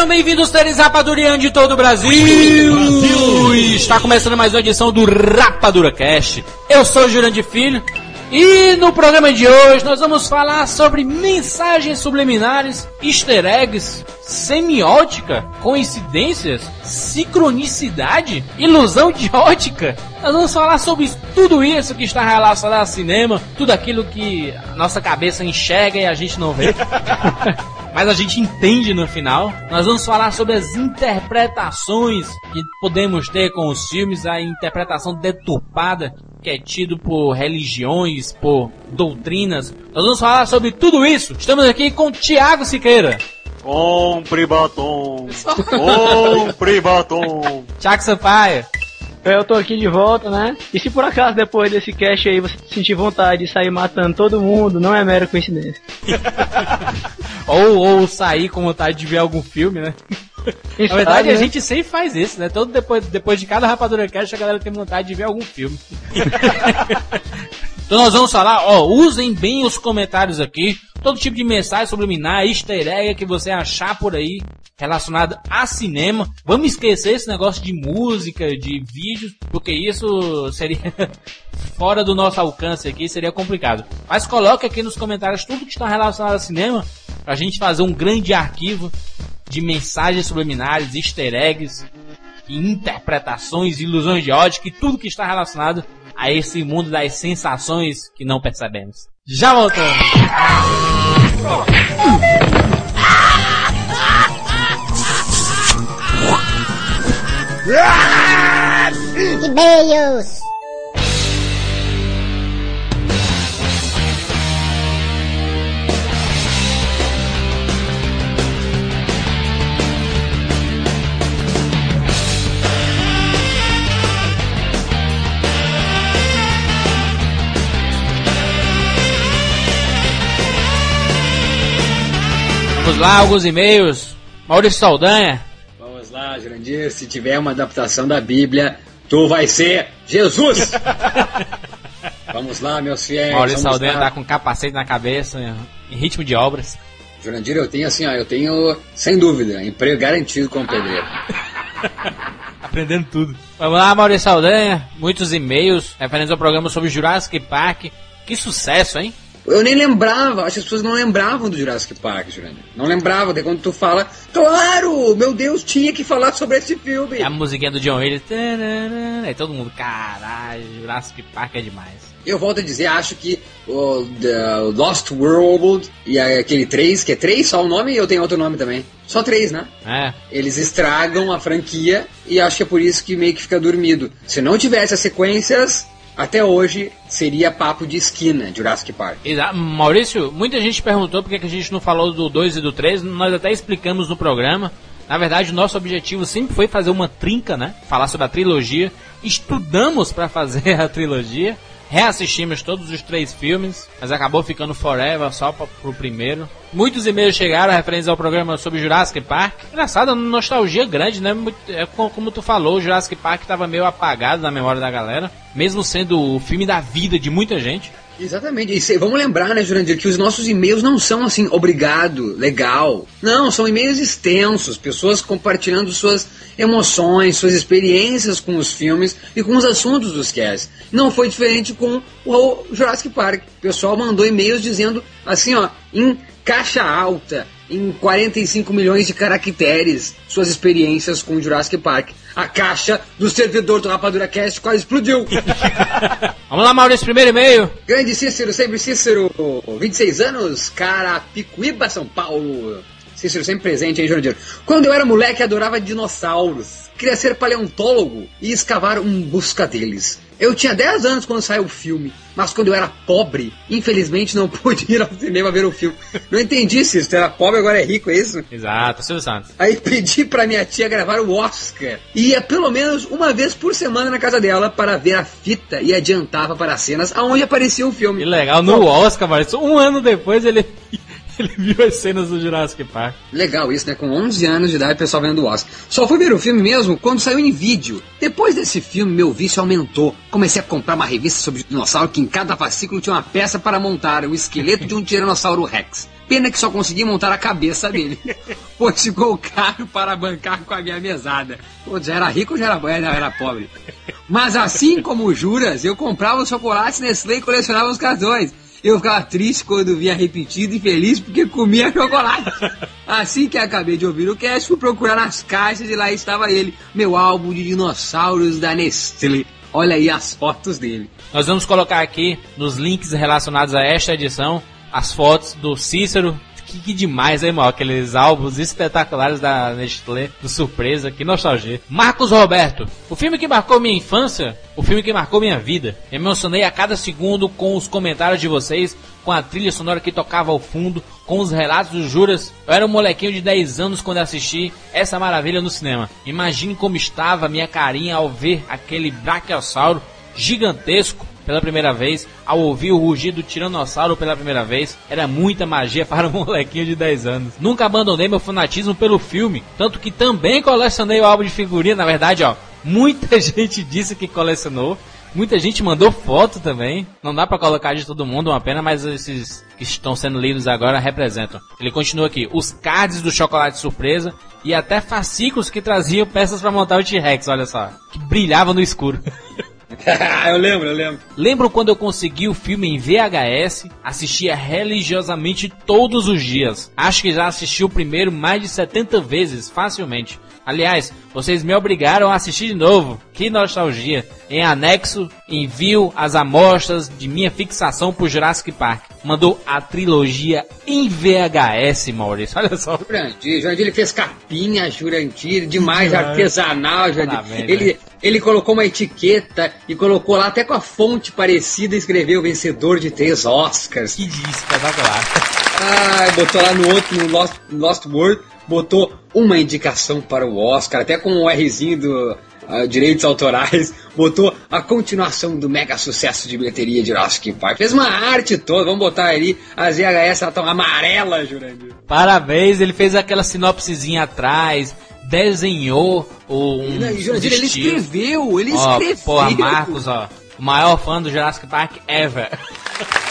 Sejam bem-vindos, seres rapadurianos de todo o Brasil. Brasil! Está começando mais uma edição do Rapadura Cast. Eu sou o Jurandir Filho e no programa de hoje nós vamos falar sobre mensagens subliminares, easter eggs, semiótica, coincidências, sincronicidade, ilusão de ótica. Nós vamos falar sobre tudo isso que está relacionado ao cinema, tudo aquilo que a nossa cabeça enxerga e a gente não vê. mas a gente entende no final. Nós vamos falar sobre as interpretações que podemos ter com os filmes, a interpretação deturpada que é tido por religiões, por doutrinas. Nós vamos falar sobre tudo isso. Estamos aqui com Tiago Siqueira. Compre batom. Compre batom. Tiago Sampaio. Eu tô aqui de volta, né? E se por acaso depois desse cast aí você sentir vontade de sair matando todo mundo, não é mera coincidência. ou, ou sair com vontade de ver algum filme, né? Na verdade, a gente sempre faz isso, né? Todo depois, depois de cada Rapadura Cast, a galera tem vontade de ver algum filme. então nós vamos falar, ó, usem bem os comentários aqui, todo tipo de mensagem subliminar, easter egg que você achar por aí relacionado a cinema. Vamos esquecer esse negócio de música, de vídeos, porque isso seria fora do nosso alcance aqui, seria complicado. Mas coloque aqui nos comentários tudo que está relacionado a cinema, pra gente fazer um grande arquivo de mensagens subliminares, easter eggs, interpretações, ilusões de ótica e tudo que está relacionado a esse mundo das sensações que não percebemos. Já voltamos! E-mails! Vamos lá, alguns e-mails. Maurício Saldanha. Vamos lá, Jurandir. Se tiver uma adaptação da Bíblia, tu vai ser Jesus! Vamos lá, meus fiéis. Maurício Saldanha lá. tá com capacete na cabeça, em ritmo de obras. Jurandir, eu tenho assim, ó, eu tenho, sem dúvida, emprego garantido como pedreiro. Aprendendo tudo. Vamos lá, Maurício Saldanha. Muitos e-mails referentes ao programa sobre Jurassic Park. Que sucesso, hein? Eu nem lembrava, acho que as pessoas não lembravam do Jurassic Park, Jurandir. Não lembravam, daí quando tu fala, claro, meu Deus, tinha que falar sobre esse filme. E a musiquinha do John Williams. Aí todo mundo, caralho, Jurassic Park é demais. Eu volto a dizer, acho que o The Lost World e aquele 3, que é 3 só o nome, e eu tenho outro nome também. Só 3, né? É. Eles estragam a franquia e acho que é por isso que meio que fica dormido. Se não tivesse as sequências, até hoje seria papo de esquina, Jurassic Park. Exa- Maurício, muita gente perguntou por que a gente não falou do 2 e do 3. Nós até explicamos no programa. Na verdade, nosso objetivo sempre foi fazer uma trinca, né? Falar sobre a trilogia. Estudamos para fazer a trilogia. Reassistimos todos os três filmes, mas acabou ficando Forever só pra, pro primeiro. Muitos e-mails chegaram referentes ao programa sobre Jurassic Park. Engraçado, nostalgia grande, né? É co- como tu falou, o Jurassic Park tava meio apagado na memória da galera, mesmo sendo o filme da vida de muita gente. Exatamente. E vamos lembrar, né, Jurandir, que os nossos e-mails não são assim, obrigado, legal. Não, são e-mails extensos, pessoas compartilhando suas emoções, suas experiências com os filmes e com os assuntos dos casts. Não foi diferente com o Jurassic Park. O pessoal mandou e-mails dizendo assim, ó, em caixa alta, em 45 milhões de caracteres, suas experiências com o Jurassic Park. A caixa do servidor do Rapadura Cast quase explodiu. Vamos lá, Maurício, primeiro e-mail. Grande Cícero, sempre Cícero, 26 anos, Carapicuíba, São Paulo. Cícero sempre presente, hein, Jurandir? Quando eu era moleque, adorava dinossauros. Queria ser paleontólogo e escavar um busca deles. Eu tinha 10 anos quando saiu o filme, mas quando eu era pobre, infelizmente não pude ir ao cinema ver o filme. Não entendi se isso era pobre agora é rico, é isso? Exato, Silvio Santos. Aí pedi pra minha tia gravar o Oscar. E ia pelo menos uma vez por semana na casa dela para ver a fita e adiantava para as cenas aonde aparecia o filme. Que legal, no Oscar, mas um ano depois ele, ele viu as cenas do Jurassic Park. Legal isso, né? Com 11 anos de idade, o pessoal vendo o Oscar. Só fui ver o filme mesmo quando saiu em vídeo. Depois desse filme, meu vício aumentou. Comecei a comprar uma revista sobre dinossauro que em cada fascículo tinha uma peça para montar o esqueleto de um Tiranossauro Rex. Pena que só consegui montar a cabeça dele. Pois ficou caro para bancar com a minha mesada. Pô, já era rico ou já era, já era pobre? Mas assim como o Juras, eu comprava os chocolates Nestlé e colecionava os cartões. Eu ficava triste quando via repetido e feliz porque comia chocolate. Assim que acabei de ouvir o cast, fui procurar nas caixas e lá estava ele, meu álbum de dinossauros da Nestlé. Olha aí as fotos dele. Nós vamos colocar aqui nos links relacionados a esta edição as fotos do Cícero. Que, demais, hein, mal? Aqueles álbuns espetaculares da Nestlé, do surpresa, que nostalgia. Marcos Roberto, o filme que marcou minha infância, o filme que marcou minha vida. Emocionei a cada segundo com os comentários de vocês, com a trilha sonora que tocava ao fundo, com os relatos dos juras. Eu era um molequinho de 10 anos quando assisti essa maravilha no cinema. Imagine como estava minha carinha ao ver aquele brachiosauro gigantesco pela primeira vez, ao ouvir o rugido do tiranossauro pela primeira vez, era muita magia para um molequinho de 10 anos. Nunca abandonei meu fanatismo pelo filme, tanto que também colecionei o álbum de figurinha, na verdade, ó, muita gente disse que colecionou. Muita gente mandou foto também. Não dá para colocar de todo mundo, uma pena, mas esses que estão sendo lidos agora representam. Ele continua aqui: os cards do chocolate surpresa e até fascículos que traziam peças para montar o T-Rex, olha só, que brilhava no escuro. eu lembro, eu lembro. Lembro quando eu consegui o filme em VHS, assistia religiosamente todos os dias. Acho que já assisti o primeiro mais de 70 vezes, facilmente. Aliás, vocês me obrigaram a assistir de novo. Que nostalgia. Em anexo, envio as amostras de minha fixação por Jurassic Park. Mandou a trilogia em VHS, Maurício. Olha só. Jurandir, Jurandir ele fez capinha, Jurandir, demais, Demais. artesanal, Jurandir. Parabéns, ele, ele colocou uma etiqueta e colocou lá até com a fonte parecida e escreveu vencedor de três Oscars. Que diz, espetacular. Ah, botou lá no outro, no Lost, Lost World, botou uma indicação para o Oscar, até com o Rzinho do ah, Direitos Autorais, botou a continuação do mega sucesso de bilheteria de Jurassic Park. Fez uma arte toda, vamos botar ali, as VHS elas estão amarelas, Jurandir. Parabéns, ele fez aquela sinopsezinha atrás, desenhou o um, E, Jurandir, ele escreveu, ele Ó, escreveu. porra, Marcos, ó. O maior fã do Jurassic Park ever.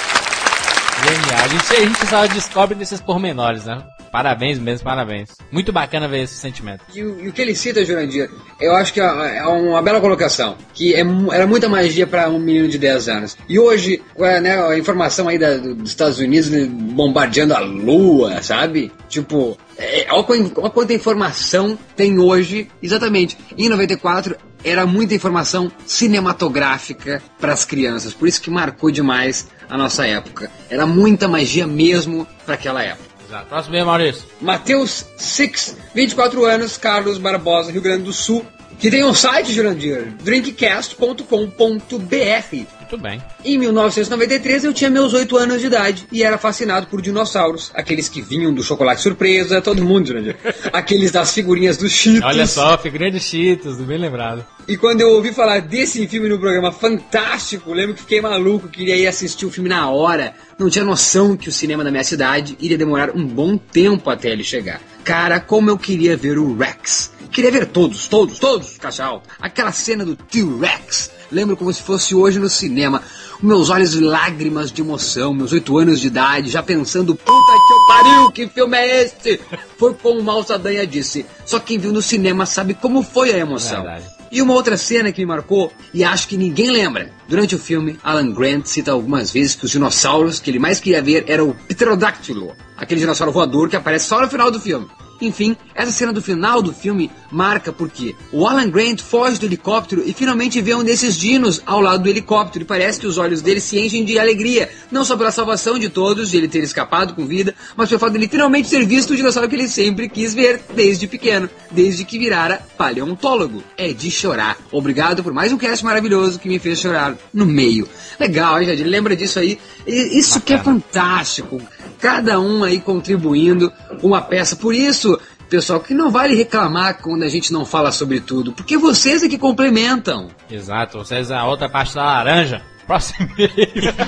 Genial. A gente, a gente só descobre desses pormenores, né? Parabéns mesmo, parabéns. Muito bacana ver esse sentimento. E e o que ele cita, Jurandir, eu acho que é, é uma bela colocação. Que é era muita magia para um menino de 10 anos. E hoje, né, a informação aí da- do- dos Estados Unidos né, bombardeando a Lua, sabe? Tipo, é, olha quanta informação tem hoje. Exatamente. Em 94, era muita informação cinematográfica para as crianças. Por isso que marcou demais a nossa época. Era muita magia mesmo para aquela época. Exato. Próximo bem, Maurício. Matheus Six, 24 anos, Carlos Barbosa, Rio Grande do Sul, que tem um site, Jurandir, drinkcast.com.br. Muito bem. Em 1993 eu tinha meus 8 anos de idade e era fascinado por dinossauros, aqueles que vinham do chocolate surpresa, todo mundo, Jurandir. aqueles das figurinhas dos Cheetos. Olha só, figurinha de Cheetos, bem lembrado. E quando eu ouvi falar desse filme no programa fantástico, lembro que fiquei maluco, queria ir assistir o filme na hora. Não tinha noção que o cinema da minha cidade iria demorar um bom tempo até ele chegar. Cara, como eu queria ver o Rex. Queria ver todos, todos, todos, alta. Aquela cena do T-Rex. Lembro como se fosse hoje no cinema. Meus olhos lágrimas de emoção, meus oito anos de idade, já pensando, puta que eu pariu, que filme é esse? Foi como o Mal Sadanha disse. Só quem viu no cinema sabe como foi a emoção. Verdade. E uma outra cena que me marcou, e acho que ninguém lembra. Durante o filme, Alan Grant cita algumas vezes que os dinossauros que ele mais queria ver era o Pterodáctilo, aquele dinossauro voador que aparece só no final do filme. Enfim, essa cena do final do filme marca porque o Alan Grant foge do helicóptero e finalmente vê um desses dinos ao lado do helicóptero e parece que os olhos dele se enchem de alegria, não só pela salvação de todos, de ele ter escapado com vida, mas pelo fato de literalmente ter visto o dinossauro que ele sempre quis ver desde pequeno, desde que virara paleontólogo. É de chorar. Obrigado por mais um cast maravilhoso que me fez chorar no meio. Legal, hein, Jadir? Lembra disso aí? Isso Bacana. que é fantástico. Cada um aí contribuindo uma peça. Por isso, pessoal, que não vale reclamar quando a gente não fala sobre tudo, porque vocês é que complementam. Exato, vocês é a outra parte da laranja. Próximo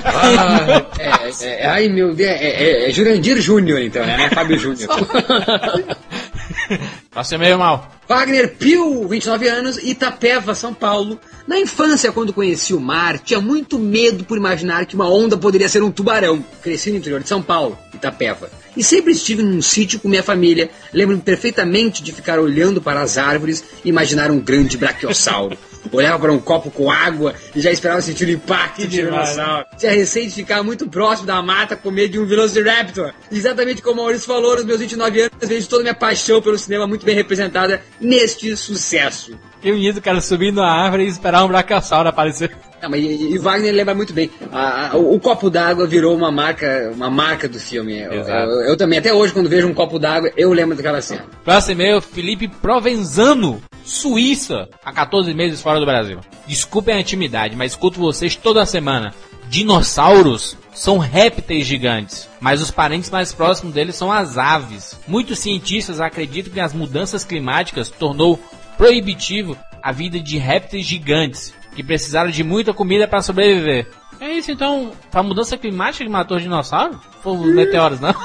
ah, é, é, é, ai meu Deus, é, é, é Jurandir Júnior então, né? Fábio Júnior. Próximo meio mal. Wagner Pio, 29 anos, Itapeva, São Paulo. Na infância, quando conheci o mar, tinha muito medo por imaginar que uma onda poderia ser um tubarão. Cresci no interior de São Paulo, Itapeva. E sempre estive num sítio com minha família. Lembro-me perfeitamente de ficar olhando para as árvores e imaginar um grande braquiossauro. Olhava para um copo com água e já esperava sentir o impacto de dinossauro. Tinha receio de ficar muito próximo da mata com medo de um Velociraptor. Exatamente como o Maurício falou, nos meus 29 anos, vejo toda a minha paixão pelo cinema muito bem representada neste sucesso. Que bonito, cara, subir na árvore e esperar um brachiosauro aparecer. Não, mas e, e, Wagner lembra muito bem. A, a, o, o, copo d'água virou uma marca, uma marca do filme. Eu, eu, eu, também, até hoje, quando vejo um copo d'água, eu lembro daquela cena. Próximo e-mail, Felipe Provenzano, Suíça, há 14 meses fora do Brasil. Desculpem a intimidade, mas escuto vocês toda semana. Dinossauros são répteis gigantes, mas os parentes mais próximos deles são as aves. Muitos cientistas acreditam que as mudanças climáticas tornou proibitivo a vida de répteis gigantes, que precisaram de muita comida para sobreviver. É isso então, foi a mudança climática que matou os dinossauros? Foi os meteoros, não?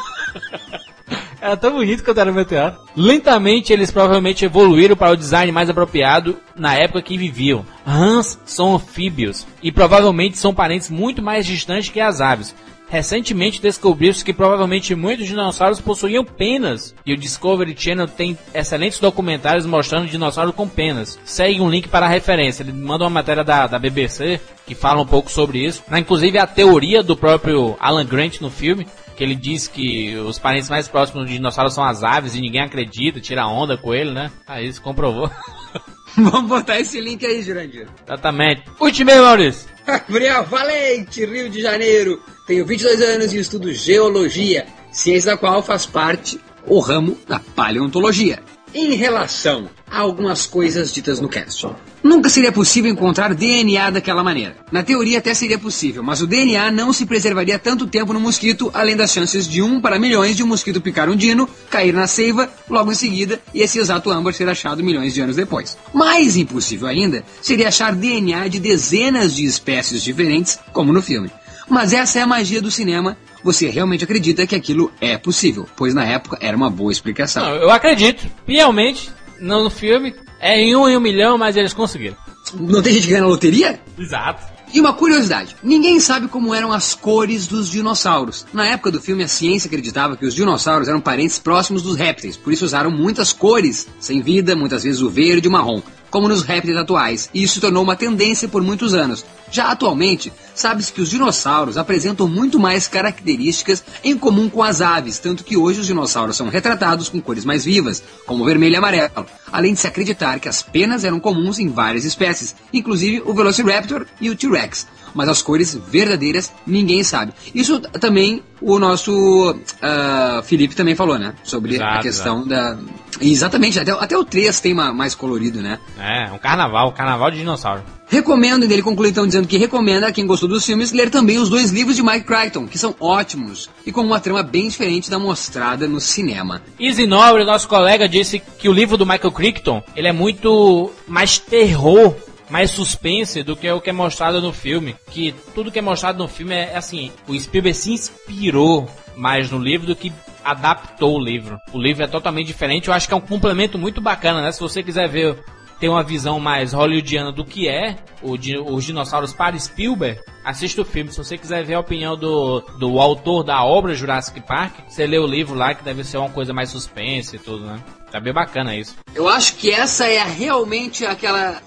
Era tão bonito quando era meteoro. Lentamente, eles provavelmente evoluíram para o design mais apropriado na época que viviam. Rãs são anfíbios e provavelmente são parentes muito mais distantes que as aves. Recentemente descobriu-se que provavelmente muitos dinossauros possuíam penas, e o Discovery Channel tem excelentes documentários mostrando dinossauros com penas. Segue um link para a referência, ele manda uma matéria da, da BBC que fala um pouco sobre isso. Inclusive a teoria do próprio Alan Grant no filme, que ele diz que os parentes mais próximos de dinossauros são as aves e ninguém acredita, tira onda com ele, né? Aí se comprovou. Vamos botar esse link aí, Jurandir. Exatamente. Último Maurício. Gabriel Valente, Rio de Janeiro. Tenho 22 anos e estudo geologia, ciência da qual faz parte o ramo da paleontologia. Em relação a algumas coisas ditas no cast. Nunca seria possível encontrar DNA daquela maneira. Na teoria até seria possível, mas o DNA não se preservaria tanto tempo no mosquito, além das chances de 1 para milhões de um mosquito picar um dino, cair na seiva logo em seguida e esse exato âmbar ser achado milhões de anos depois. Mais impossível ainda seria achar DNA de dezenas de espécies diferentes, como no filme. Mas essa é a magia do cinema. Você realmente acredita que aquilo é possível, pois na época era uma boa explicação. Não, eu acredito, fielmente, no filme. É em um em um milhão, mas eles conseguiram. Não tem gente que ganha na loteria? Exato. E uma curiosidade: ninguém sabe como eram as cores dos dinossauros. Na época do filme, a ciência acreditava que os dinossauros eram parentes próximos dos répteis, por isso usaram muitas cores, sem vida, muitas vezes o verde e o marrom como nos répteis atuais, e isso tornou uma tendência por muitos anos. Já atualmente, sabe-se que os dinossauros apresentam muito mais características em comum com as aves, tanto que hoje os dinossauros são retratados com cores mais vivas, como vermelho e amarelo, além de se acreditar que as penas eram comuns em várias espécies, inclusive o Velociraptor e o T-Rex mas as cores verdadeiras ninguém sabe. Isso também o nosso uh, Felipe também falou, né? Sobre exato, a questão exato. da. Exatamente, até, até o 3 tem uma, mais colorido, né? É, um carnaval, um carnaval de dinossauro. Recomendo, ele conclui então dizendo que recomenda a quem gostou dos filmes ler também os dois livros de Mike Crichton, que são ótimos e com uma trama bem diferente da mostrada no cinema. Easy Nobre, nosso colega, disse que o livro do Michael Crichton ele é muito mais terror mais suspense do que o que é mostrado no filme. Que tudo que é mostrado no filme é, é assim, o Spielberg se inspirou mais no livro do que adaptou o livro. O livro é totalmente diferente, eu acho que é um complemento muito bacana, né? Se você quiser ver ter uma visão mais hollywoodiana do que é o, os dinossauros para Spielberg, assista o filme. Se você quiser ver a opinião do, do autor da obra Jurassic Park, você lê o livro lá que deve ser uma coisa mais suspense e tudo, né? Tá bem bacana isso. Eu acho que essa é realmente aquela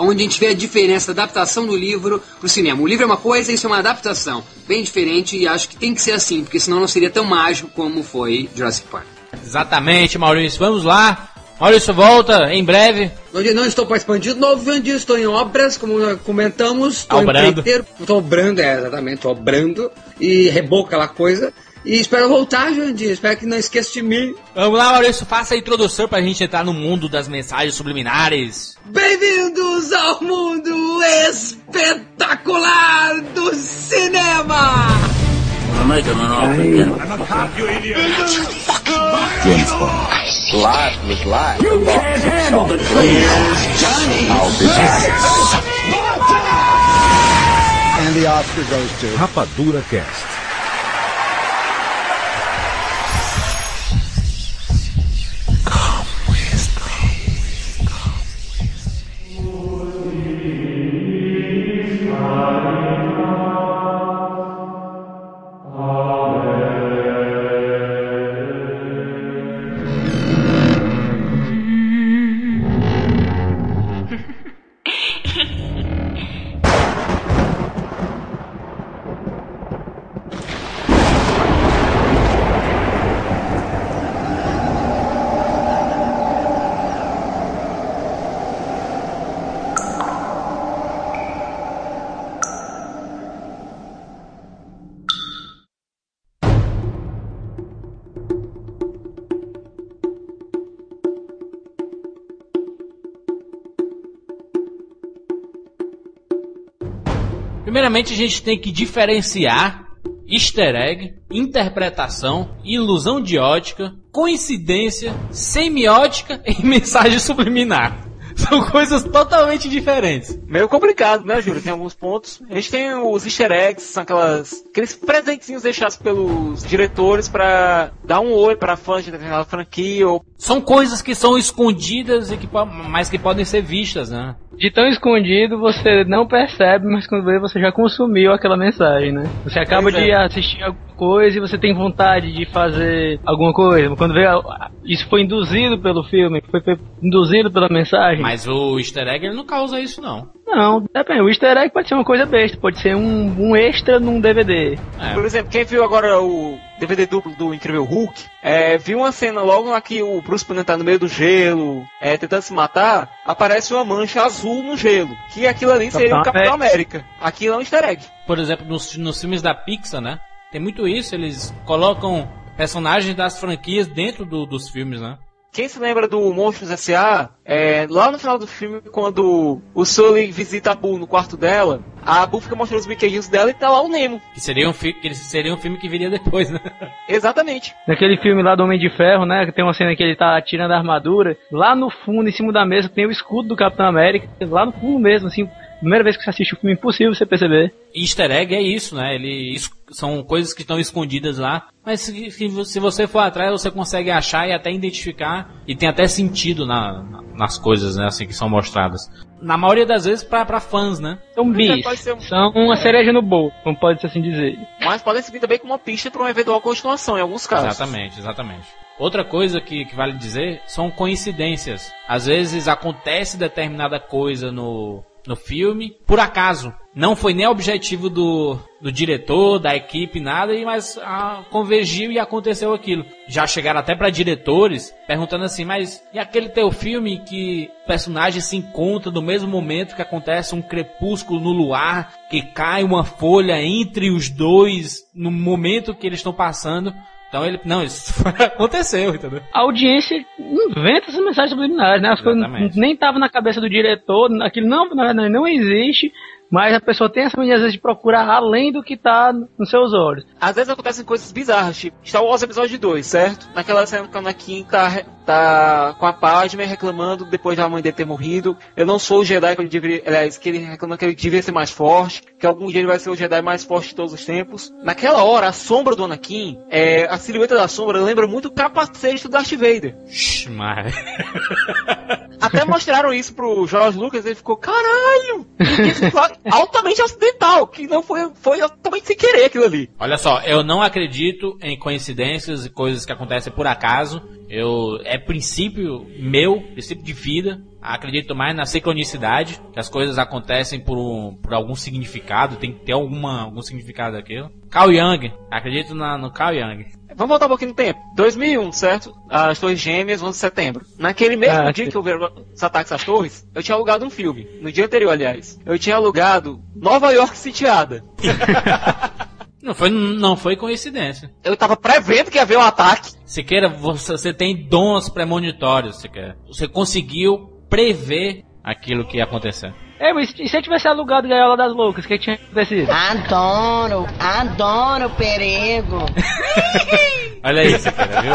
onde a gente vê a diferença da adaptação do livro pro cinema. O livro é uma coisa, isso é uma adaptação bem diferente e acho que tem que ser assim, porque senão não seria tão mágico como foi Jurassic Park. Exatamente, Maurício. Vamos lá. Maurício volta em breve. Onde não estou participando de novo, onde estou em obras, como comentamos. Estou Obrando. Estou obrando, é, exatamente, estou obrando. E reboca aquela coisa. E espero voltar, Jandir. Espero que não esqueça de mim. Vamos lá, Maurício. Faça a introdução pra gente entrar no mundo das mensagens subliminares. Bem-vindos ao mundo espetacular do cinema! Rapadura Cast. Primeiramente, a gente tem que diferenciar easter egg, interpretação, ilusão de ótica, coincidência, semiótica e mensagem subliminar. São coisas totalmente diferentes. Meio complicado, né, Júlio? Tem alguns pontos. A gente tem os easter eggs, são aquelas, aqueles presentinhos deixados pelos diretores pra dar um olho pra fãs de determinada franquia ou São coisas que são escondidas e que, mas que podem ser vistas, né? De tão escondido, você não percebe, mas quando vê, você já consumiu aquela mensagem, né? Você acaba Pois de é. assistir alguma coisa e você tem vontade de fazer alguma coisa. Quando vê, ah, isso foi induzido pelo filme, foi induzido pela mensagem. Mas o easter egg ele não causa isso, não. Não, depende. O easter egg pode ser uma coisa besta, pode ser um, um extra num DVD. É. Por exemplo, quem viu agora o DVD duplo do Incrível Hulk, é, viu uma cena logo lá que o Bruce Banner tá no meio do gelo, é, tentando se matar, aparece uma mancha azul no gelo, que aquilo ali seria o Capitão Capitão América. Aquilo é um easter egg. Por exemplo, nos, nos filmes da Pixar, né? Tem muito isso, eles colocam personagens das franquias dentro do- dos filmes, né? Quem se lembra do Monstros S.A., é, lá no final do filme, quando o Sully visita a Boo no quarto dela, a Boo fica mostrando os brinquedinhos dela e tá lá o Nemo. Que seria um, fi que seria um filme que viria depois, né? Exatamente. Naquele filme lá do Homem de Ferro, né? Que tem uma cena que ele tá tirando a armadura. Lá no fundo, em cima da mesa, tem o escudo do Capitão América. Lá no fundo mesmo, assim. Primeira vez que você assiste o filme, impossível você perceber. Easter egg é isso, né? Ele, isso são coisas que estão escondidas lá, mas se, se- se você for atrás, você consegue achar e até identificar, e tem até sentido na, na- nas coisas, né? Assim, que são mostradas. Na maioria das vezes, pra, pra fãs, né? São é, bis. um- São uma cereja no bolo, como pode assim dizer. Mas podem servir também como uma pista para uma eventual continuação, em alguns casos. Exatamente, exatamente. Outra coisa que, que vale dizer são coincidências. Às vezes acontece determinada coisa no, no filme, por acaso. Não foi nem objetivo do, do diretor, da equipe, nada, mas ah, convergiu e aconteceu aquilo. Já chegaram até para diretores perguntando assim, mas e aquele teu filme que o personagem se encontra no mesmo momento que acontece um crepúsculo no luar, que cai uma folha entre os dois no momento que eles estão passando? Então ele. Não, isso aconteceu, entendeu? A audiência inventa essas mensagens subliminares, né? As coisas Exatamente. nem estavam na cabeça do diretor, aquilo não, não existe, mas a pessoa tem essa mania às vezes de procurar além do que tá nos seus olhos. Às vezes acontecem coisas bizarras, tipo Star Wars Episódio 2, certo? Naquela cena que o Anakin tá, tá com a Padme reclamando depois da mãe dele ter morrido. Eu não sou o Jedi que ele deveria... Aliás, que ele reclama que ele devia ser mais forte, que algum dia ele vai ser o Jedi mais forte de todos os tempos. Naquela hora, a sombra do Anakin, é, a silhueta da sombra lembra muito o capacete do Darth Vader. Shhh, Mas. Até mostraram isso pro George Lucas ele ficou, caralho! Altamente acidental, que não foi, foi altamente sem querer aquilo ali. Olha só, eu não acredito em coincidências e coisas que acontecem por acaso. Eu é princípio meu, princípio de vida. Acredito mais na sincronicidade, que as coisas acontecem por, um, por algum significado, tem que ter alguma, algum significado daquilo. Carl Jung, acredito na, no Carl Jung. Vamos voltar um pouquinho no tempo. 2001, certo? As Torres Gêmeas, 11 de setembro. Naquele mesmo Ah, dia sim. que houveram os ataques às torres, eu tinha alugado um filme. No dia anterior, aliás. Eu tinha alugado Nova York sitiada. Não foi, não foi coincidência. Eu tava prevendo que ia haver um ataque. Siqueira, você, você tem dons premonitórios, Siqueira. Você conseguiu prever aquilo que ia acontecer. É, mas e se eu tivesse alugado Gaiola das Loucas, o que tinha acontecido? Adoro, adoro perigo. Olha aí, Siqueira, viu?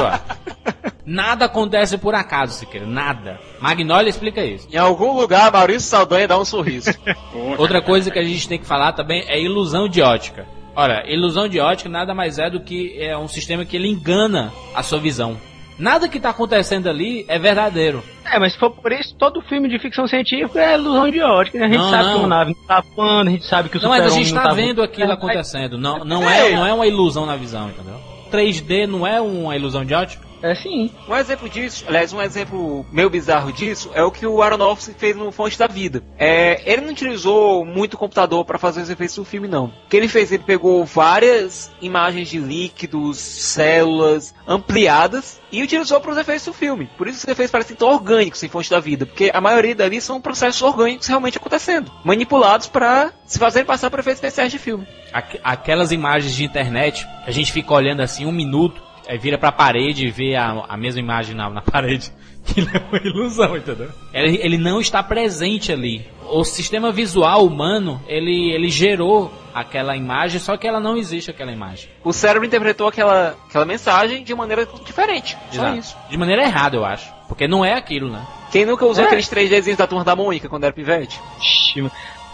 Nada acontece por acaso, Siqueira. Nada. Magnolia explica isso. Em algum lugar, Maurício Saldanha dá um sorriso. Outra coisa que a gente tem que falar também é ilusão de ótica. Olha, ilusão de ótica nada mais é do que é um sistema que ele engana a sua visão. Nada que está acontecendo ali é verdadeiro. É, mas se for por isso, todo filme de ficção científica é ilusão de ótica. né? A gente Não, sabe não. que uma nave não tá voando, a gente sabe que o Não, mas a gente está tá vendo voando. aquilo É, acontecendo. Não, não, é, não é uma ilusão na visão, entendeu? 3D não é uma ilusão de ótica? É sim. Um exemplo disso, aliás, um exemplo meio bizarro disso, é o que o Aronofsky fez no Fonte da Vida. É, ele não utilizou muito computador para fazer os efeitos do filme, não. O que ele fez, ele pegou várias imagens de líquidos, células ampliadas e utilizou para os efeitos do filme. Por isso os efeitos parecem tão orgânicos em Fonte da Vida, porque a maioria dali são processos orgânicos realmente acontecendo, manipulados para se fazerem passar por efeitos especiais de filme. Aqu- aquelas imagens de internet, a gente fica olhando assim um minuto, aí vira pra parede e vê a, a mesma imagem na, na parede. Que é uma ilusão, entendeu? Ele, ele não está presente ali. O sistema visual humano, ele, ele gerou aquela imagem, só que ela não existe aquela imagem. O cérebro interpretou aquela, aquela mensagem de maneira diferente. Só Exato. isso. De maneira errada, eu acho. Porque não é aquilo, né? Quem nunca usou É. aqueles 3Dzinhos da turma da Mônica quando era pivete?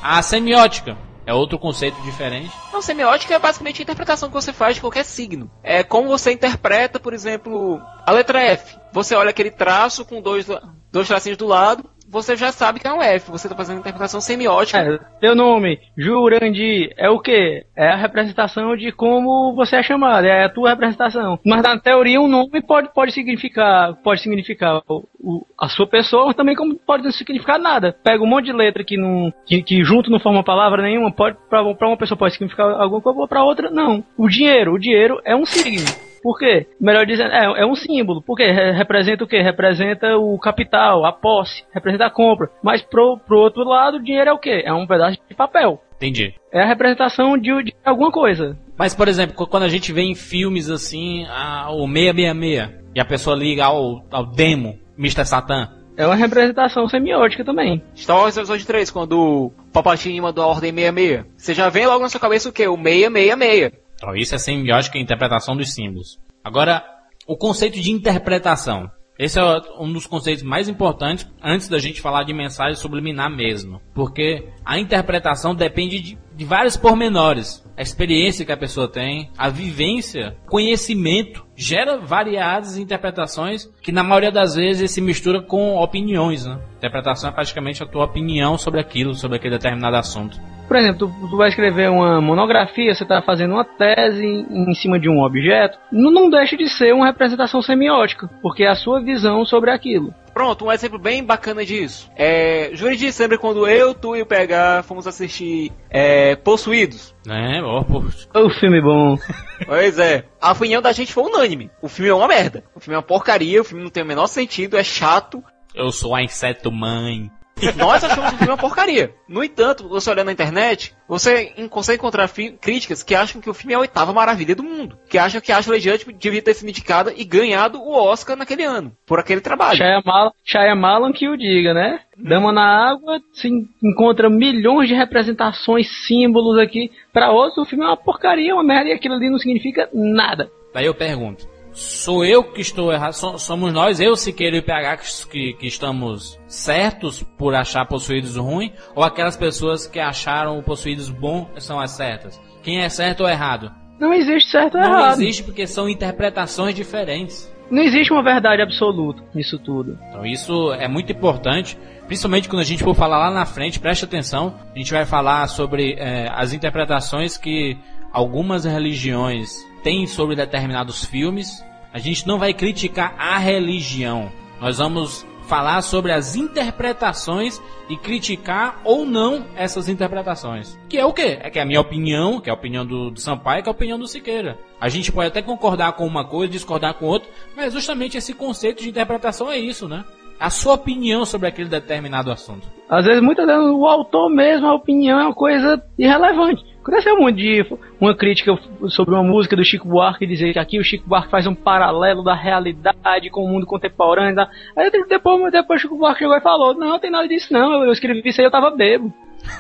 A semiótica é outro conceito diferente. Não, semiótica é basicamente a interpretação que você faz de qualquer signo. É como você interpreta, por exemplo, a letra F. Você olha aquele traço com dois, dois tracinhos do lado, você já sabe que é um F. Você está fazendo interpretação semiótica. É, teu nome, Jurandir, é o quê? É a representação de como você é chamado, é a tua representação. Mas na teoria um nome pode, pode significar, pode significar o, o- a sua pessoa, mas também como pode não significar nada. Pega um monte de letra que, não, que, que junto não forma palavra nenhuma, pode pra uma pessoa pode significar alguma coisa, pra outra não. O dinheiro, o dinheiro é um signo. Por quê? Melhor dizendo, é, é um símbolo. Por quê? Re- representa o quê? Representa o capital, a posse, representa a compra. Mas pro, pro outro lado, o dinheiro é o quê? É um pedaço de papel. Entendi. É a representação de, de alguma coisa. Mas, por exemplo, qu- quando a gente vê em filmes assim, a, o 666, e a pessoa liga ao, ao demo, Mr. Satan, É uma representação semiótica também. Star Wars Episódio 3, quando o Palpatine mandou a Ordem 66. Você já vem logo na sua cabeça o quê? O 666. Então, isso é semiótica e interpretação dos símbolos. Agora, o conceito de interpretação. Esse é um dos conceitos mais importantes antes da gente falar de mensagem subliminar mesmo. Porque a interpretação depende de, de vários pormenores. A experiência que a pessoa tem, a vivência, conhecimento, gera variadas interpretações que na maioria das vezes se mistura com opiniões. Né? Interpretação é praticamente a tua opinião sobre aquilo, sobre aquele determinado assunto. Por exemplo, tu, tu vai escrever uma monografia, você está fazendo uma tese em cima de um objeto, não, não deixa de ser uma representação semiótica, porque é a sua visão sobre aquilo. Pronto, um exemplo bem bacana disso. É, Jurandir, você lembra quando eu, tu e o PH fomos assistir é, Possuídos? Né? Oh, pô, Ô filme bom. Pois é. A opinião da gente foi unânime. O filme é uma merda. O filme é uma porcaria, o filme não tem o menor sentido, é chato. eu sou a inseto mãe. Nós achamos o filme uma porcaria. No entanto, você olhando na internet, você consegue encontrar críticas que acham que o filme é a oitava maravilha do mundo. Que acham que a Ashley Judd devia ter sido indicada e ganhado o Oscar naquele ano. Por aquele trabalho. Shyamalan, Shyamalan que o diga, né? Dama na água, se encontra milhões de representações, símbolos aqui. Pra outros, o filme é uma porcaria, uma merda, e aquilo ali não significa nada. Daí eu pergunto: sou eu que estou errado? So- Somos nós, eu, Siqueira e o PH, que, que, estamos certos por achar possuídos ruim? Ou aquelas pessoas que acharam possuídos bom são as certas? Quem é certo ou errado? Não existe certo ou Não errado. existe porque são interpretações diferentes. Não existe uma verdade absoluta nisso tudo. Então isso é muito importante, principalmente quando a gente for falar lá na frente, preste atenção, a gente vai falar sobre eh, as interpretações que algumas religiões têm sobre determinados filmes. A gente não vai criticar a religião, nós vamos falar sobre as interpretações e criticar ou não essas interpretações. Que é o quê? É que é a minha opinião, que é a opinião do, do Sampaio, que é a opinião do Siqueira. A gente pode até concordar com uma coisa, discordar com outra, mas justamente esse conceito de interpretação é isso, né? A sua opinião sobre aquele determinado assunto. Às vezes, muitas vezes, o autor mesmo, a opinião é uma coisa irrelevante. Aconteceu muito de uma crítica sobre uma música do Chico Buarque dizer que aqui o Chico Buarque faz um paralelo da realidade com o mundo contemporâneo. Da... Aí depois, depois o Chico Buarque chegou e falou: Não, tem nada disso não, eu escrevi isso aí eu tava bebo.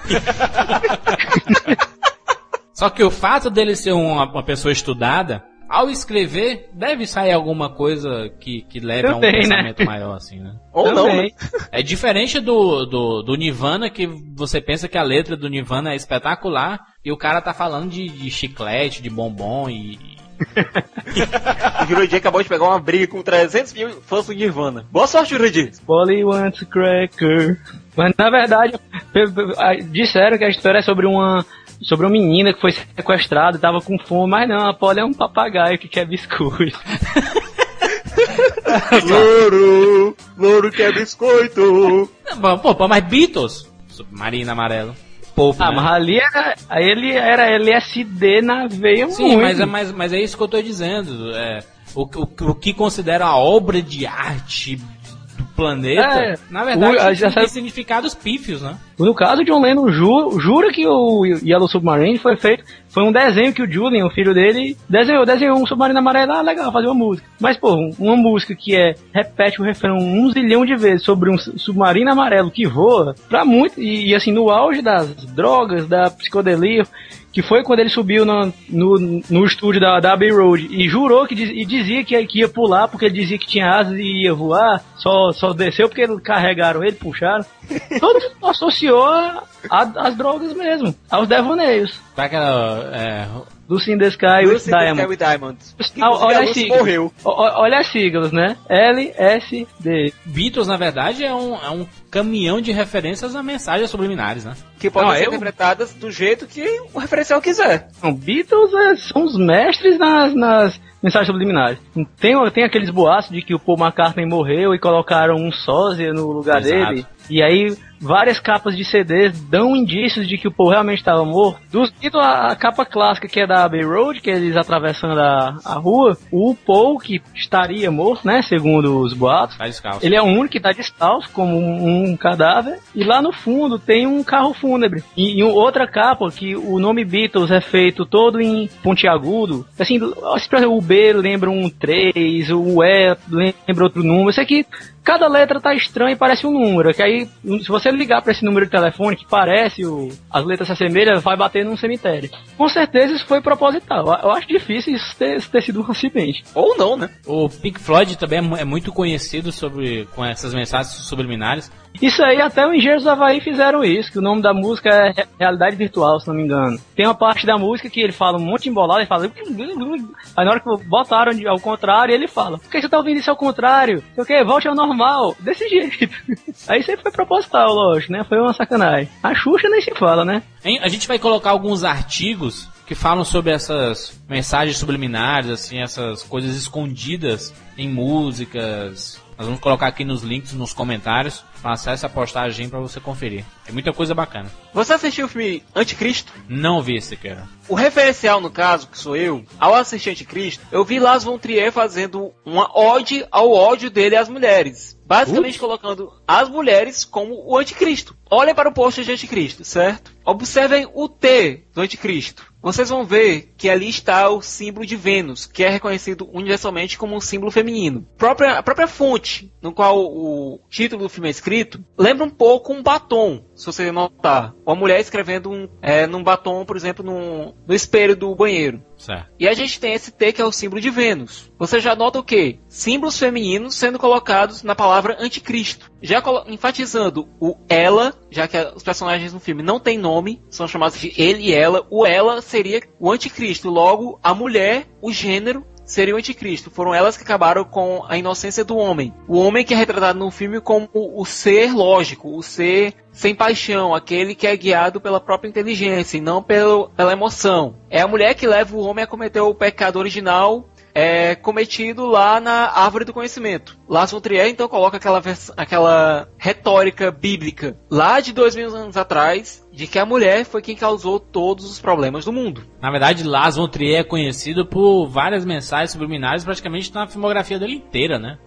Só que o fato dele ser uma pessoa estudada, ao escrever, deve sair alguma coisa que, que leve Também, a um né? pensamento maior, assim, né? Ou não, né? É diferente do, do, do Nirvana, que você pensa que a letra do Nirvana é espetacular, e o cara tá falando de, de chiclete, de bombom e. O Jurandir acabou de pegar uma briga com 300 mil fãs do Nirvana. Boa sorte, Jurandir. Polly wants cracker. Mas na verdade, disseram que a história é sobre uma sobre uma menina que foi sequestrada e tava com fome, mas não, a Polly é um papagaio que quer biscoito. Louro, louro que é biscoito. Não, Pô, pô, mas Beatles? Submarino amarelo. Povo, Ah, né? mas ali era, aí ele era LSD na veia Sim, muito. mas, é- mas, mas é isso que eu tô dizendo. É, o, o, o que considera a obra de arte planeta, É, na verdade, o- a- já tem sabe- significados pífios, né? No caso, John Lennon ju- jura que o Yellow Submarine foi feito. Foi um desenho que o Julian, o filho dele, desenhou. Desenhou um submarino amarelo. Ah, legal, fazer uma música. Mas, pô, uma música que é repete o refrão um zilhão de vezes sobre um su- submarino amarelo que voa, pra muito. E, e, assim, no auge das drogas, da psicodelia. Que foi quando ele subiu no, no, no estúdio da, da Abbey Road e jurou que e dizia que, que ia pular porque ele dizia que tinha asas e ia voar, só, só desceu porque carregaram ele, puxaram. Todo mundo associou a, a- as drogas mesmo, aos devaneios. Aquela. É, Lucy in the Sky with Lucy Diamond. Sky with Diamonds. Ah, olha as siglas. morreu. Olha as siglas, né? LSD. Beatles, na verdade, é um, é um caminhão de referências a mensagens subliminares, né? Que podem Não, ser eu- interpretadas do jeito que o referencial quiser. Não, Beatles é, são os mestres nas, nas mensagens subliminares. Tem, tem aqueles boatos de que o Paul McCartney morreu e colocaram um sósia no lugar Exato. dele. E aí várias capas de CDs dão indícios de que o Paul realmente estava morto. Dos Beatles, a, capa clássica que é da Abbey Road, que é eles atravessando a, a rua, o Paul, que estaria morto, né, segundo os boatos, Tá ele é o único que está descalço, como um, um cadáver. E lá no fundo tem um carro fúnebre. E, e outra capa, que o nome Beatles é feito todo em pontiagudo. Assim, se, por exemplo, o B lembra um 3, o E lembra outro número. Isso aqui, cada letra tá estranha e parece um número. Que aí, se você ligar para esse número de telefone que parece, o, as letras se assemelham, vai bater num cemitério. Com certeza isso foi proposital. Eu- acho difícil isso ter, isso ter sido um acidente. Ou não, né? O Pink Floyd também é é muito conhecido sobre, com essas mensagens subliminares. Isso aí, até o Engenheiros do Havaí fizeram isso, que o nome da música é Re- Realidade Virtual, se não me engano. Tem uma parte da música que ele fala um monte de embolado, ele fala... Aí na hora que botaram ao contrário, ele fala, por que você tá ouvindo isso ao contrário? O que? Volte ao normal. Desse jeito. Aí sempre foi proposital, lógico, né? Foi uma sacanagem. A Xuxa nem se fala, né? A gente vai colocar alguns artigos que falam sobre essas mensagens subliminares, assim, essas coisas escondidas em músicas. Nós vamos colocar aqui nos links, nos comentários. Acesse a postagem pra você conferir. Tem muita coisa bacana. Você assistiu o filme Anticristo? Não vi esse, cara. O referencial, no caso, que sou eu, ao assistir Anticristo, eu vi Lars von Trier fazendo uma ode ao ódio dele às mulheres. Basicamente colocando as mulheres como o anticristo. Olhem para o pôster de anticristo, certo? Observem o T do anticristo. Vocês vão ver que ali está o símbolo de Vênus, que é reconhecido universalmente como um símbolo feminino. Própria- a própria fonte no qual o título do filme é escrito lembra um pouco um batom, se você notar. Uma mulher escrevendo um, é, num batom, por exemplo, num- no espelho do banheiro. Certo. E a gente tem esse T que é o símbolo de Vênus. Você já nota o quê? Símbolos femininos sendo colocados na palavra anticristo. Já enfatizando o ela, já que os personagens no filme não têm nome, são chamados de ele e ela. O ela seria o anticristo. Logo, a mulher, o gênero, seria o anticristo. Foram elas que acabaram com a inocência do homem. O homem que é retratado no filme como o ser lógico, o ser sem paixão, aquele que é guiado pela própria inteligência e não pelo, pela emoção. É a mulher que leva o homem a cometer o pecado original é, cometido lá na árvore do conhecimento. Lars von Trier então coloca aquela, aquela retórica bíblica lá de dois mil anos atrás de que a mulher foi quem causou todos os problemas do mundo. Na verdade, Lars von Trier é conhecido por várias mensagens subliminares praticamente na filmografia dele inteira, né?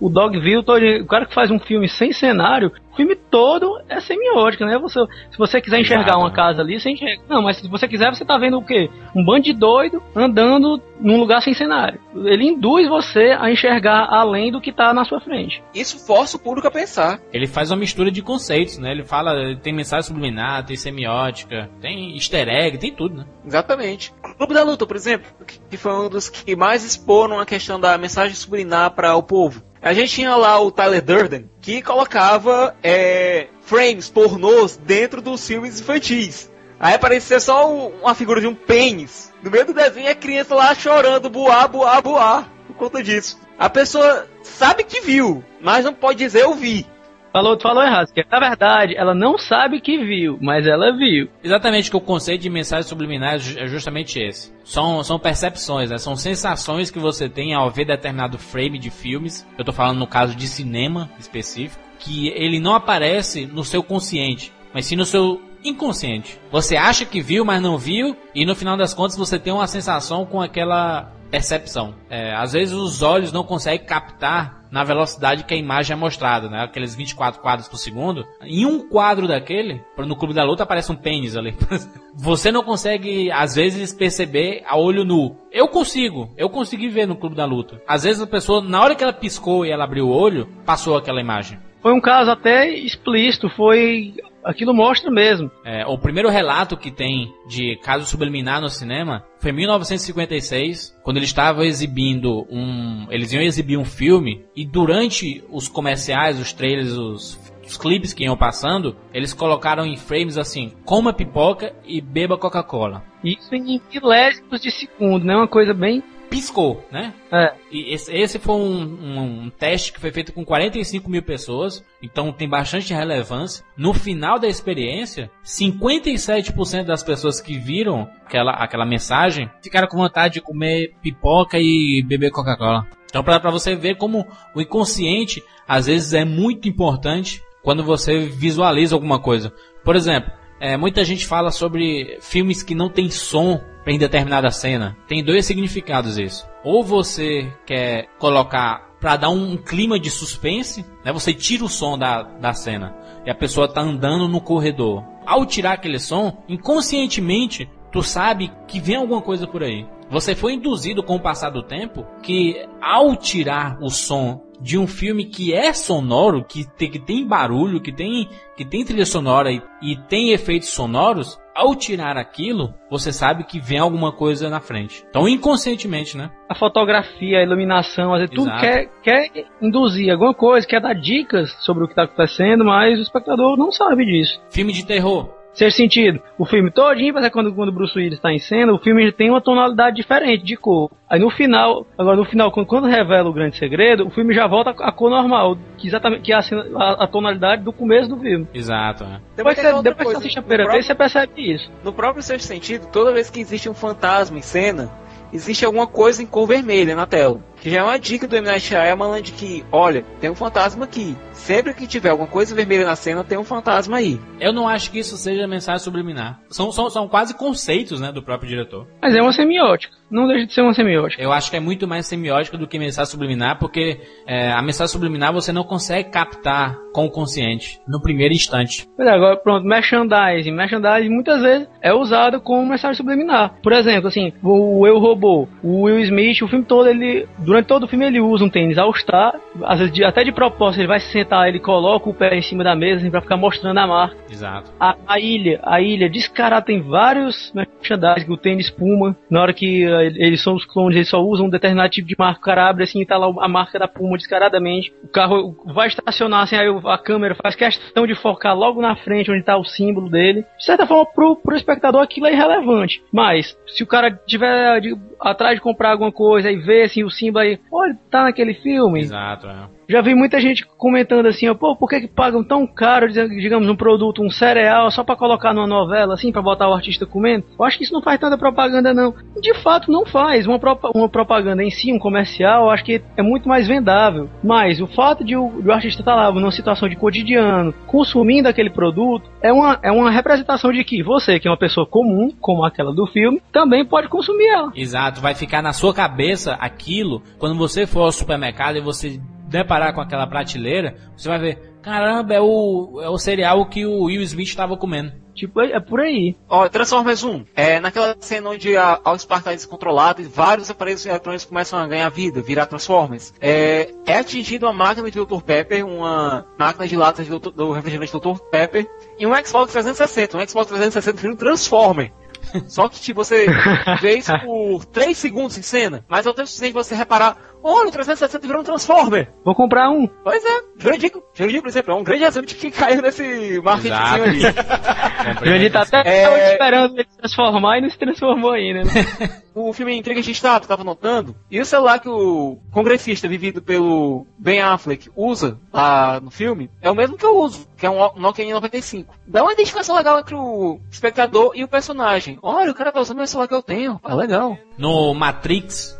O Dogville, o cara que faz um filme sem cenário, o filme todo é semiótica, né? Você, se você quiser enxergar Exato, uma né? casa ali, você enxerga. Não, mas se você quiser, você tá vendo o quê? Um bando de doido andando num lugar sem cenário. Ele induz você a enxergar além do que tá na sua frente. Isso força o público a pensar. Ele faz uma mistura de conceitos, né? Ele fala, ele tem mensagem subliminar, tem semiótica, tem easter egg, tem tudo, né? Exatamente. O Clube da Luta, por exemplo, que- foi um dos que mais exporam a questão da mensagem subliminar para o povo. A gente tinha lá o Tyler Durden, que colocava é, frames pornôs dentro dos filmes infantis. Aí aparecia só um- uma figura de um pênis. No meio do desenho, a criança lá chorando, boar, boar, boar, por conta disso. A pessoa sabe que viu, mas não pode dizer eu vi. Falou, tu falou errado. Que, na verdade, ela não sabe que viu, mas ela viu. Exatamente que o conceito de mensagem subliminar é é justamente esse. São, são percepções, né? São sensações que você tem ao ver determinado frame de filmes. Eu tô falando no caso de cinema específico. Que ele não aparece no seu consciente, mas sim no seu inconsciente. Você acha que viu, mas não viu. E no final das contas você tem uma sensação com aquela percepção. É, às vezes os olhos não conseguem captar na velocidade que a imagem é mostrada, né? Aqueles 24 quadros por segundo. Em um quadro daquele, no Clube da Luta aparece um pênis ali. Você não consegue, às vezes, perceber a olho nu. Eu consigo, eu consegui ver no Clube da Luta. Às vezes a pessoa, na hora que ela piscou e ela abriu o olho, passou aquela imagem. Foi um caso até explícito, foi. Aquilo mostra mesmo. É, o primeiro relato que tem de caso subliminar no cinema foi em 1956, quando eles estavam exibindo um. Eles iam exibir um filme e durante os comerciais, os trailers, os, os clipes que iam passando, eles colocaram em frames assim: coma pipoca e beba Coca-Cola. Isso em milésimos de segundo, né? Uma coisa bem. Piscou, né? É. E esse, esse foi um, um- um teste que foi feito com 45 mil pessoas, então tem bastante relevância. No final da experiência, 57% das pessoas que viram aquela, aquela mensagem ficaram com vontade de comer pipoca e beber Coca-Cola. Então, para você ver como o inconsciente às vezes é muito importante quando você visualiza alguma coisa. Por exemplo, é, muita gente fala sobre filmes que não tem som em determinada cena. Tem dois significados isso. Ou você quer colocar para dar um clima de suspense, né? Você tira o som da, da cena e a pessoa tá andando no corredor. Ao tirar aquele som, inconscientemente tu sabe que vem alguma coisa por aí. Você foi induzido com o passar do tempo que ao tirar o som de um filme que é sonoro, que tem, que tem barulho, que tem, que tem trilha sonora e, e tem efeitos sonoros, ao tirar aquilo, você sabe que vem alguma coisa na frente. Então, inconscientemente, né? A fotografia, a iluminação, às vezes tudo quer, quer induzir alguma coisa, quer dar dicas sobre o que está acontecendo, mas o espectador não sabe disso. Filme de terror. Ser sentido, o filme todinho, mas é quando, quando o Bruce Willis está em cena, o filme tem uma tonalidade diferente de cor. Aí no final, agora no final, quando, quando revela o grande segredo, o filme já volta à cor normal, que exatamente que é a, a- a tonalidade do começo do filme. Exato, né? Depois, tem você, depois que você assiste a primeira próprio- vez, você percebe isso. No próprio sexto sentido, toda vez que existe um fantasma em cena, existe alguma coisa em cor vermelha na tela. Que já é uma dica do M. Night Shyamalan de que, olha, tem um fantasma aqui. Sempre que tiver alguma coisa vermelha na cena, tem um fantasma aí. Eu não acho que isso seja mensagem subliminar. São, são, são quase conceitos, né, do próprio diretor. Mas é uma semiótica, não deixa de ser uma semiótica. Eu acho que é muito mais semiótica do que mensagem subliminar, porque é, a mensagem subliminar você não consegue captar com o consciente no primeiro instante. Pois é, agora pronto, merchandising. Merchandising muitas vezes é usado como mensagem subliminar. Por exemplo, assim, o Eu Robô, o Will Smith, o filme todo, ele. Durante todo o filme ele usa um tênis All Star. Às vezes, de- até de propósito, ele vai se sentar, ele coloca o pé em cima da mesa assim, pra ficar mostrando a marca. Exato. A, a ilha, a ilha descarada tem vários merchandising, o tênis Puma. Na hora que eh, eles são os clones, eles só usam um determinado tipo de marca. O cara abre assim e tá lá a marca da Puma descaradamente. O carro vai estacionar assim, aí a câmera faz questão de focar logo na frente onde tá o símbolo dele. De certa forma, pro, pro espectador aquilo é irrelevante. Mas, se o cara tiver de- atrás de comprar alguma coisa e ver assim o símbolo aí, olha, tá naquele filme. Exato, é. Já vi muita gente comentando assim, ó, pô, por que, que pagam tão caro, digamos, um produto, um cereal, só para colocar numa novela, assim, para botar o artista comendo? Eu acho que isso não faz tanta propaganda, não. De fato, não faz. Uma, pro, uma propaganda em si, um comercial, eu acho que é muito mais vendável. Mas o fato de o, de o artista estar tá lá numa situação de cotidiano, consumindo aquele produto, é uma, é uma representação de que você, que é uma pessoa comum, como aquela do filme, também pode consumir ela. Exato, vai ficar na sua cabeça aquilo quando você for ao supermercado e você deparar com aquela prateleira, você vai ver, caramba, é o, é o cereal que o Will Smith estava comendo. Tipo, é, é por aí. Ó, Transformers 1. É naquela cena onde a, ao Spark é descontrolado e vários aparelhos eletrônicos começam a ganhar vida, virar Transformers. É, é atingido uma máquina de Dr. Pepper, uma máquina de latas do, do refrigerante Dr. Pepper, e um Xbox 360. Um Xbox 360 vira um Transformer. Só que tipo, você vê isso por 3 segundos em cena, mas é o tempo suficiente você reparar Olha, o 360 virou um Transformer. Vou comprar um. Pois é, Jurandir, Jurandir por exemplo, é um grande exemplo de que caiu nesse marketing ali. Jurandir tá até é... esperando ele se transformar e não se transformou ainda, né? o filme Intriga de Estado, tava notando, e o celular que o congressista vivido pelo Ben Affleck usa lá no filme, é o mesmo que eu uso, que é um Nokia N95. Dá uma identificação legal entre o espectador e o personagem. Olha, o cara tá usando o celular que eu tenho, é legal. No Matrix,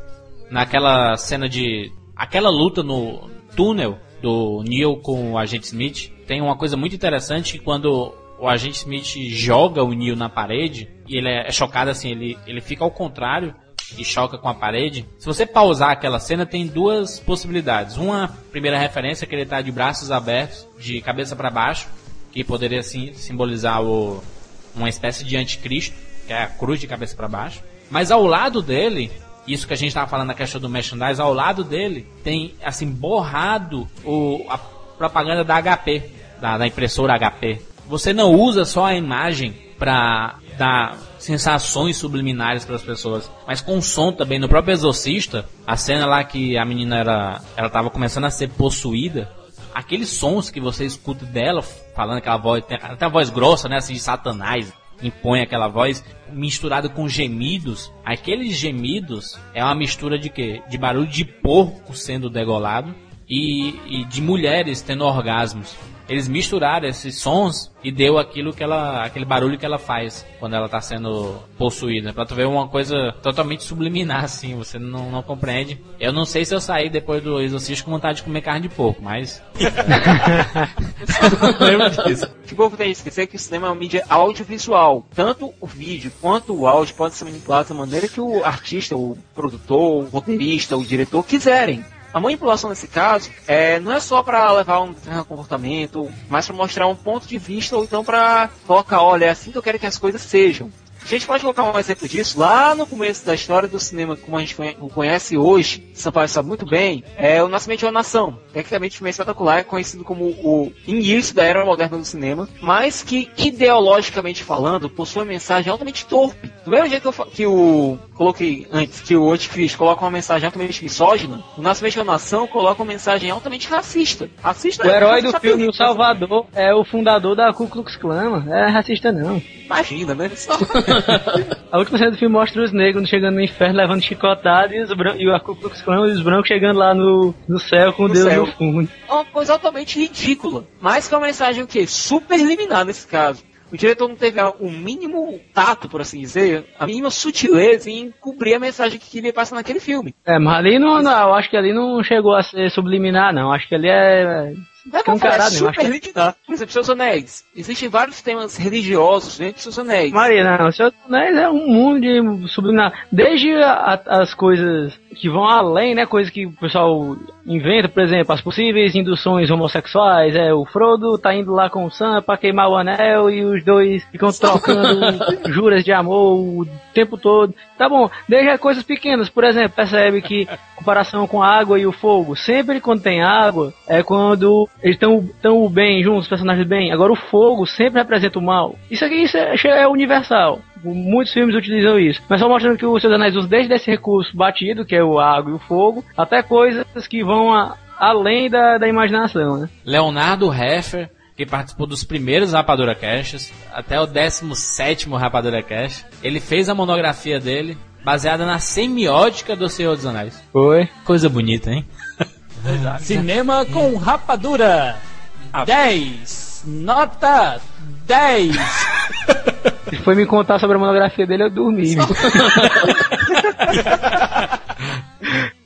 naquela cena de. aquela luta no túnel do Neo com o agente Smith, tem uma coisa muito interessante que quando o agente Smith joga o Neo na parede e ele é chocado assim, ele, ele fica ao contrário e choca com a parede. Se você pausar aquela cena, tem duas possibilidades. Uma primeira referência que ele está de braços abertos, de cabeça para baixo, que poderia assim, simbolizar o, uma espécie de anticristo, que é a cruz de cabeça para baixo. Mas ao lado dele isso que a gente estava falando na questão do merchandise, ao lado dele tem assim borrado o, a propaganda da HP, da, da impressora HP. Você não usa só a imagem para dar sensações subliminares para as pessoas, mas com som também. No próprio Exorcista, a cena lá que a menina era, ela estava começando a ser possuída, aqueles sons que você escuta dela falando aquela voz, até a voz grossa, né, assim de Satanás, impõe aquela voz misturado com gemidos. Aqueles gemidos é uma mistura de quê? De barulho de porco sendo degolado e, e de mulheres tendo orgasmos eles misturaram esses sons e deu aquilo que ela, aquele barulho que ela faz quando ela tá sendo possuída. Pra tu ver uma coisa totalmente subliminar, assim, você não, não compreende. Eu não sei se eu saí depois do exorcismo com vontade de comer carne de porco, mas. lembro disso. O que povo tem que esquecer é que o cinema é uma mídia audiovisual. Tanto o vídeo quanto o áudio podem ser manipulados da maneira que o artista, o produtor, o roteirista, o diretor quiserem. A manipulação nesse caso é, não é só para levar um comportamento, mas para mostrar um ponto de vista ou então para colocar, olha, é assim que eu quero que as coisas sejam. A gente pode colocar um exemplo disso lá no começo da história do cinema, como a gente conhece hoje, Sampaio sabe muito bem, é o Nascimento de uma Nação. Tecnicamente, um filme espetacular, é conhecido como o início da era moderna do cinema, mas que, ideologicamente falando, possui uma mensagem altamente torpe. Do mesmo jeito que, eu, que o coloquei antes, que o Anticristo coloca uma mensagem altamente misógina, o Nascimento uma Nação coloca uma mensagem altamente racista. Racista o herói do filme, o Salvador, é o fundador da Ku Klux Klan, é racista não. Imagina, né? a última cena do filme mostra os negros chegando no inferno levando chicotada e, os e o Ku Klux Klan e os brancos chegando lá no, no céu com no Deus céu. no fundo. É uma coisa altamente ridícula. Mas com a mensagem o quê? Super liminar nesse caso. O diretor não teve o mínimo tato, por assim dizer, a mínima sutileza em cobrir a mensagem que queria passar naquele filme. É, mas ali não, não, eu acho que ali não chegou a ser subliminar, não. Acho que ali é Vai com cara, super limitado. Por exemplo, Seus Anéis. Existem vários temas religiosos dentro de Seus Anéis. Maria, não. Seus Anéis é um mundo de subliminar. Desde a, as coisas que vão além, né? Coisas que o pessoal inventa, por exemplo, as possíveis induções homossexuais. É, o Frodo tá indo lá com o Sam pra queimar o anel e os dois ficam trocando juras de amor o tempo todo. Tá bom, desde coisas pequenas, por exemplo, percebe que comparação com a água e o fogo, sempre quando tem água, é quando eles estão tão bem juntos, os personagens bem. Agora o fogo sempre representa o mal. Isso aqui isso é, é universal. Muitos filmes utilizam isso. Mas só mostrando que o Seus Anéis usa desde esse recurso batido, que é o água e o fogo, até coisas que vão a, além da, da imaginação, né? Leonardo Heffer, que participou dos primeiros Rapadura Casts, até o 17 Rapadura Cast, ele fez a monografia dele baseada na semiótica do Senhor dos Anéis. Foi. Coisa bonita, hein? Cinema com rapadura. 10. Nota 10. Se foi me contar sobre a monografia dele, eu dormi.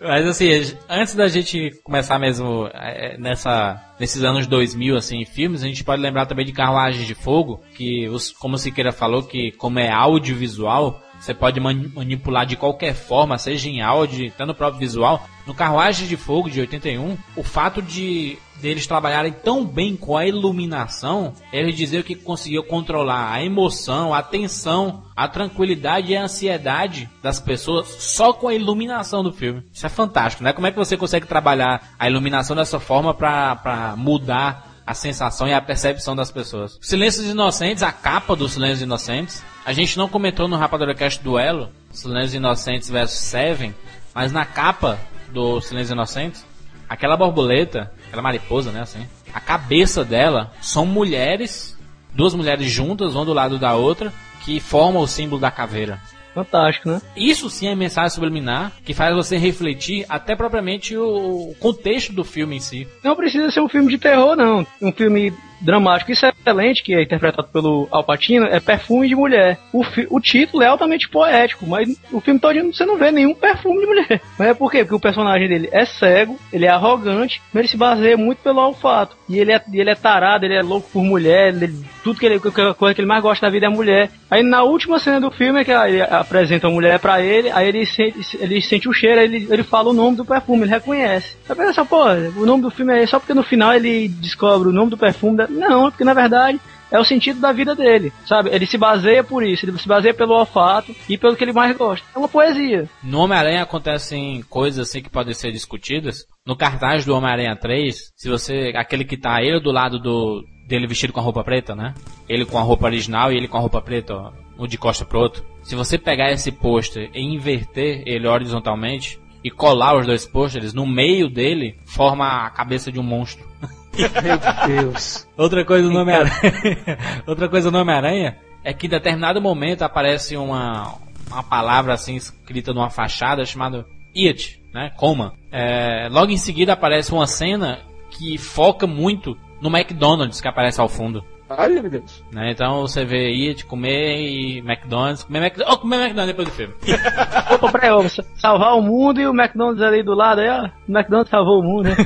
Mas assim, antes da gente começar mesmo é, nessa, nesses anos 2000, assim, em filmes, a gente pode lembrar também de Carruagens de Fogo, que, os, como o Siqueira falou, que como é audiovisual, você pode mani- manipular de qualquer forma, seja em áudio, até no próprio visual. No Carruagem de Fogo de 81, o fato de deles trabalharem tão bem com a iluminação, eles diziam que conseguiu controlar a emoção, a tensão, a tranquilidade e a ansiedade das pessoas só com a iluminação do filme. Isso é fantástico, né? Como é que você consegue trabalhar a iluminação dessa forma pra mudar a sensação e a percepção das pessoas. Silêncios Inocentes, a capa do Silêncios Inocentes. A gente não comentou no Rapadura Cast Duelo, Silêncios Inocentes vs Seven, mas na capa do Silêncios Inocentes, aquela borboleta, aquela mariposa, né, assim, a cabeça dela são mulheres, duas mulheres juntas, uma do lado da outra, que formam o símbolo da caveira. Fantástico, né? Isso sim é mensagem subliminar que faz você refletir até propriamente o contexto do filme em si. Não precisa ser um filme de terror, não. Um filme dramático. Isso é excelente, que é interpretado pelo Al Pacino, é Perfume de Mulher. O, o título é altamente poético, mas o filme todo você não vê nenhum perfume de mulher. Mas é por quê? Porque o personagem dele é cego, ele é arrogante, mas ele se baseia muito pelo olfato. E ele é, e ele é tarado, ele é louco por mulher, ele- tudo que ele, a coisa que ele mais gosta na vida é mulher. Aí na última cena do filme é que ele apresenta a mulher pra ele, aí ele sente, ele sente o cheiro, aí ele, ele fala o nome do perfume, ele reconhece. Aí pensa, pô, o nome do filme é só porque no final ele descobre o nome do perfume. Não, porque na verdade é o sentido da vida dele, sabe? Ele se baseia por isso, ele se baseia pelo olfato e pelo que ele mais gosta. É uma poesia. No Homem-Aranha acontecem coisas assim que podem ser discutidas. No cartaz do Homem-Aranha 3, se você. aquele que tá ele do lado do. dele vestido com a roupa preta, né? Ele com a roupa original e ele com a roupa preta, ó, um de costa pro outro. Se você pegar esse pôster e inverter ele horizontalmente e colar os dois pôsteres, no meio dele forma a cabeça de um monstro. Meu Deus. Outra coisa no Homem-Aranha. Outra coisa no Homem-Aranha é que em determinado momento aparece uma, uma palavra assim escrita numa fachada chamada It, né? Coma. É, logo em seguida aparece uma cena que foca muito no McDonald's que aparece ao fundo. Olha, meu Deus. Né? Então você vê It comer e McDonald's, comer McDonald's, oh, comer McDonald's depois do filme. Opa, peraí, ó, salvar o mundo e o McDonald's ali do lado, aí, ó. O McDonald's salvou o mundo, né?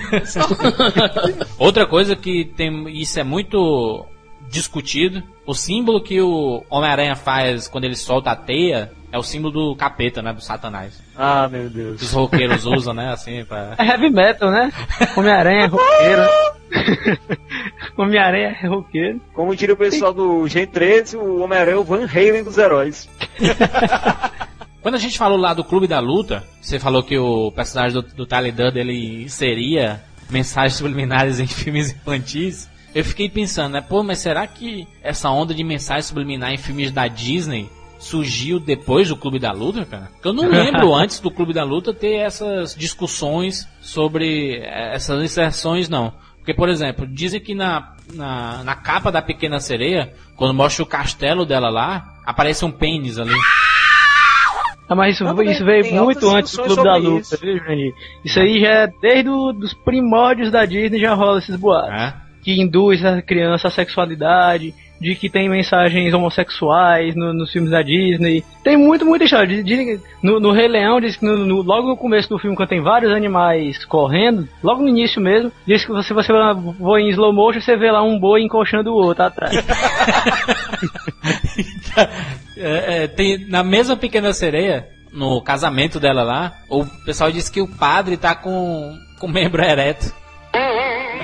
Outra coisa que tem, isso é muito discutido, o símbolo que o Homem-Aranha faz quando ele solta a teia é o símbolo do capeta, né, do satanás. Ah, meu Que Deus. os roqueiros usam, né, assim, pra... É heavy metal, né? Homem-Aranha é roqueiro. Homem-Aranha é roqueiro. Como diria o pessoal do Gen 13, o Homem-Aranha é o Van Halen dos heróis. Quando a gente falou lá do Clube da Luta, você falou que o personagem do, do Tyler Durden, ele inseria mensagens subliminares em filmes infantis. Eu fiquei pensando, né, pô, mas será que essa onda de mensagem subliminar em filmes da Disney surgiu depois do Clube da Luta, cara? Eu não lembro antes do Clube da Luta ter essas discussões sobre eh, essas inserções, não. Porque, por exemplo, dizem que na, na, na capa da Pequena Sereia, quando mostra o castelo dela lá, aparece um pênis ali. Ah, mas isso, Não, isso veio muito antes do Clube da Luta, isso. viu, Jurandir? Isso aí já é desde os primórdios da Disney já rola esses boatos. É? Que induz a criança à sexualidade, de que tem mensagens homossexuais no- nos filmes da Disney. Tem muito, muita história. Dizem no, no Rei Leão, diz que no- no- logo no começo do filme, quando tem vários animais correndo, logo no início mesmo, diz que se você voa em slow motion, você vê lá um boi encoxando o outro atrás. É, é, tem, na mesma Pequena Sereia, no casamento dela lá, o pessoal disse que o padre tá com, com membro ereto.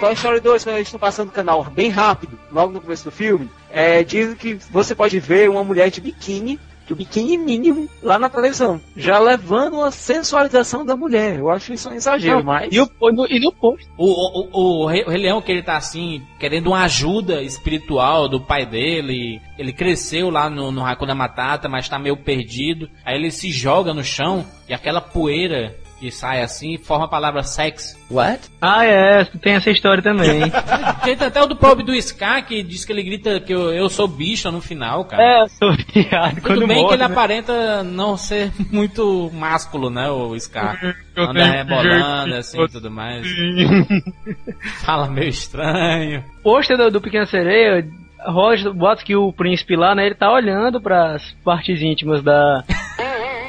Toy Story 2, quando eles estão passando o canal bem rápido, logo no começo do filme, é, dizem que você pode ver uma mulher de biquíni, de biquíni mínimo, lá na televisão, já levando a sensualização da mulher. Eu acho isso um exagero, mas... E, o, no, e no post. O, o, o, o Rei o Rei Leão, que ele tá assim, querendo uma ajuda espiritual do pai dele. Ele cresceu lá no, no Hakuna Matata, mas tá meio perdido. Aí ele se joga no chão e aquela poeira que sai assim e forma a palavra sex. What? Ah, é, tem essa história também. Tem até o do pobre do Scar que diz que ele grita que eu, eu sou bicha no final, cara. é, eu sou viado Tudo bem morre, que ele né? aparenta não ser muito másculo, né, o Scar. Eu Anda rebolando assim e tudo mais. Fala meio estranho. pôster do, do Pequena Sereia, Roger bota que o príncipe lá, né, ele tá olhando para as partes íntimas da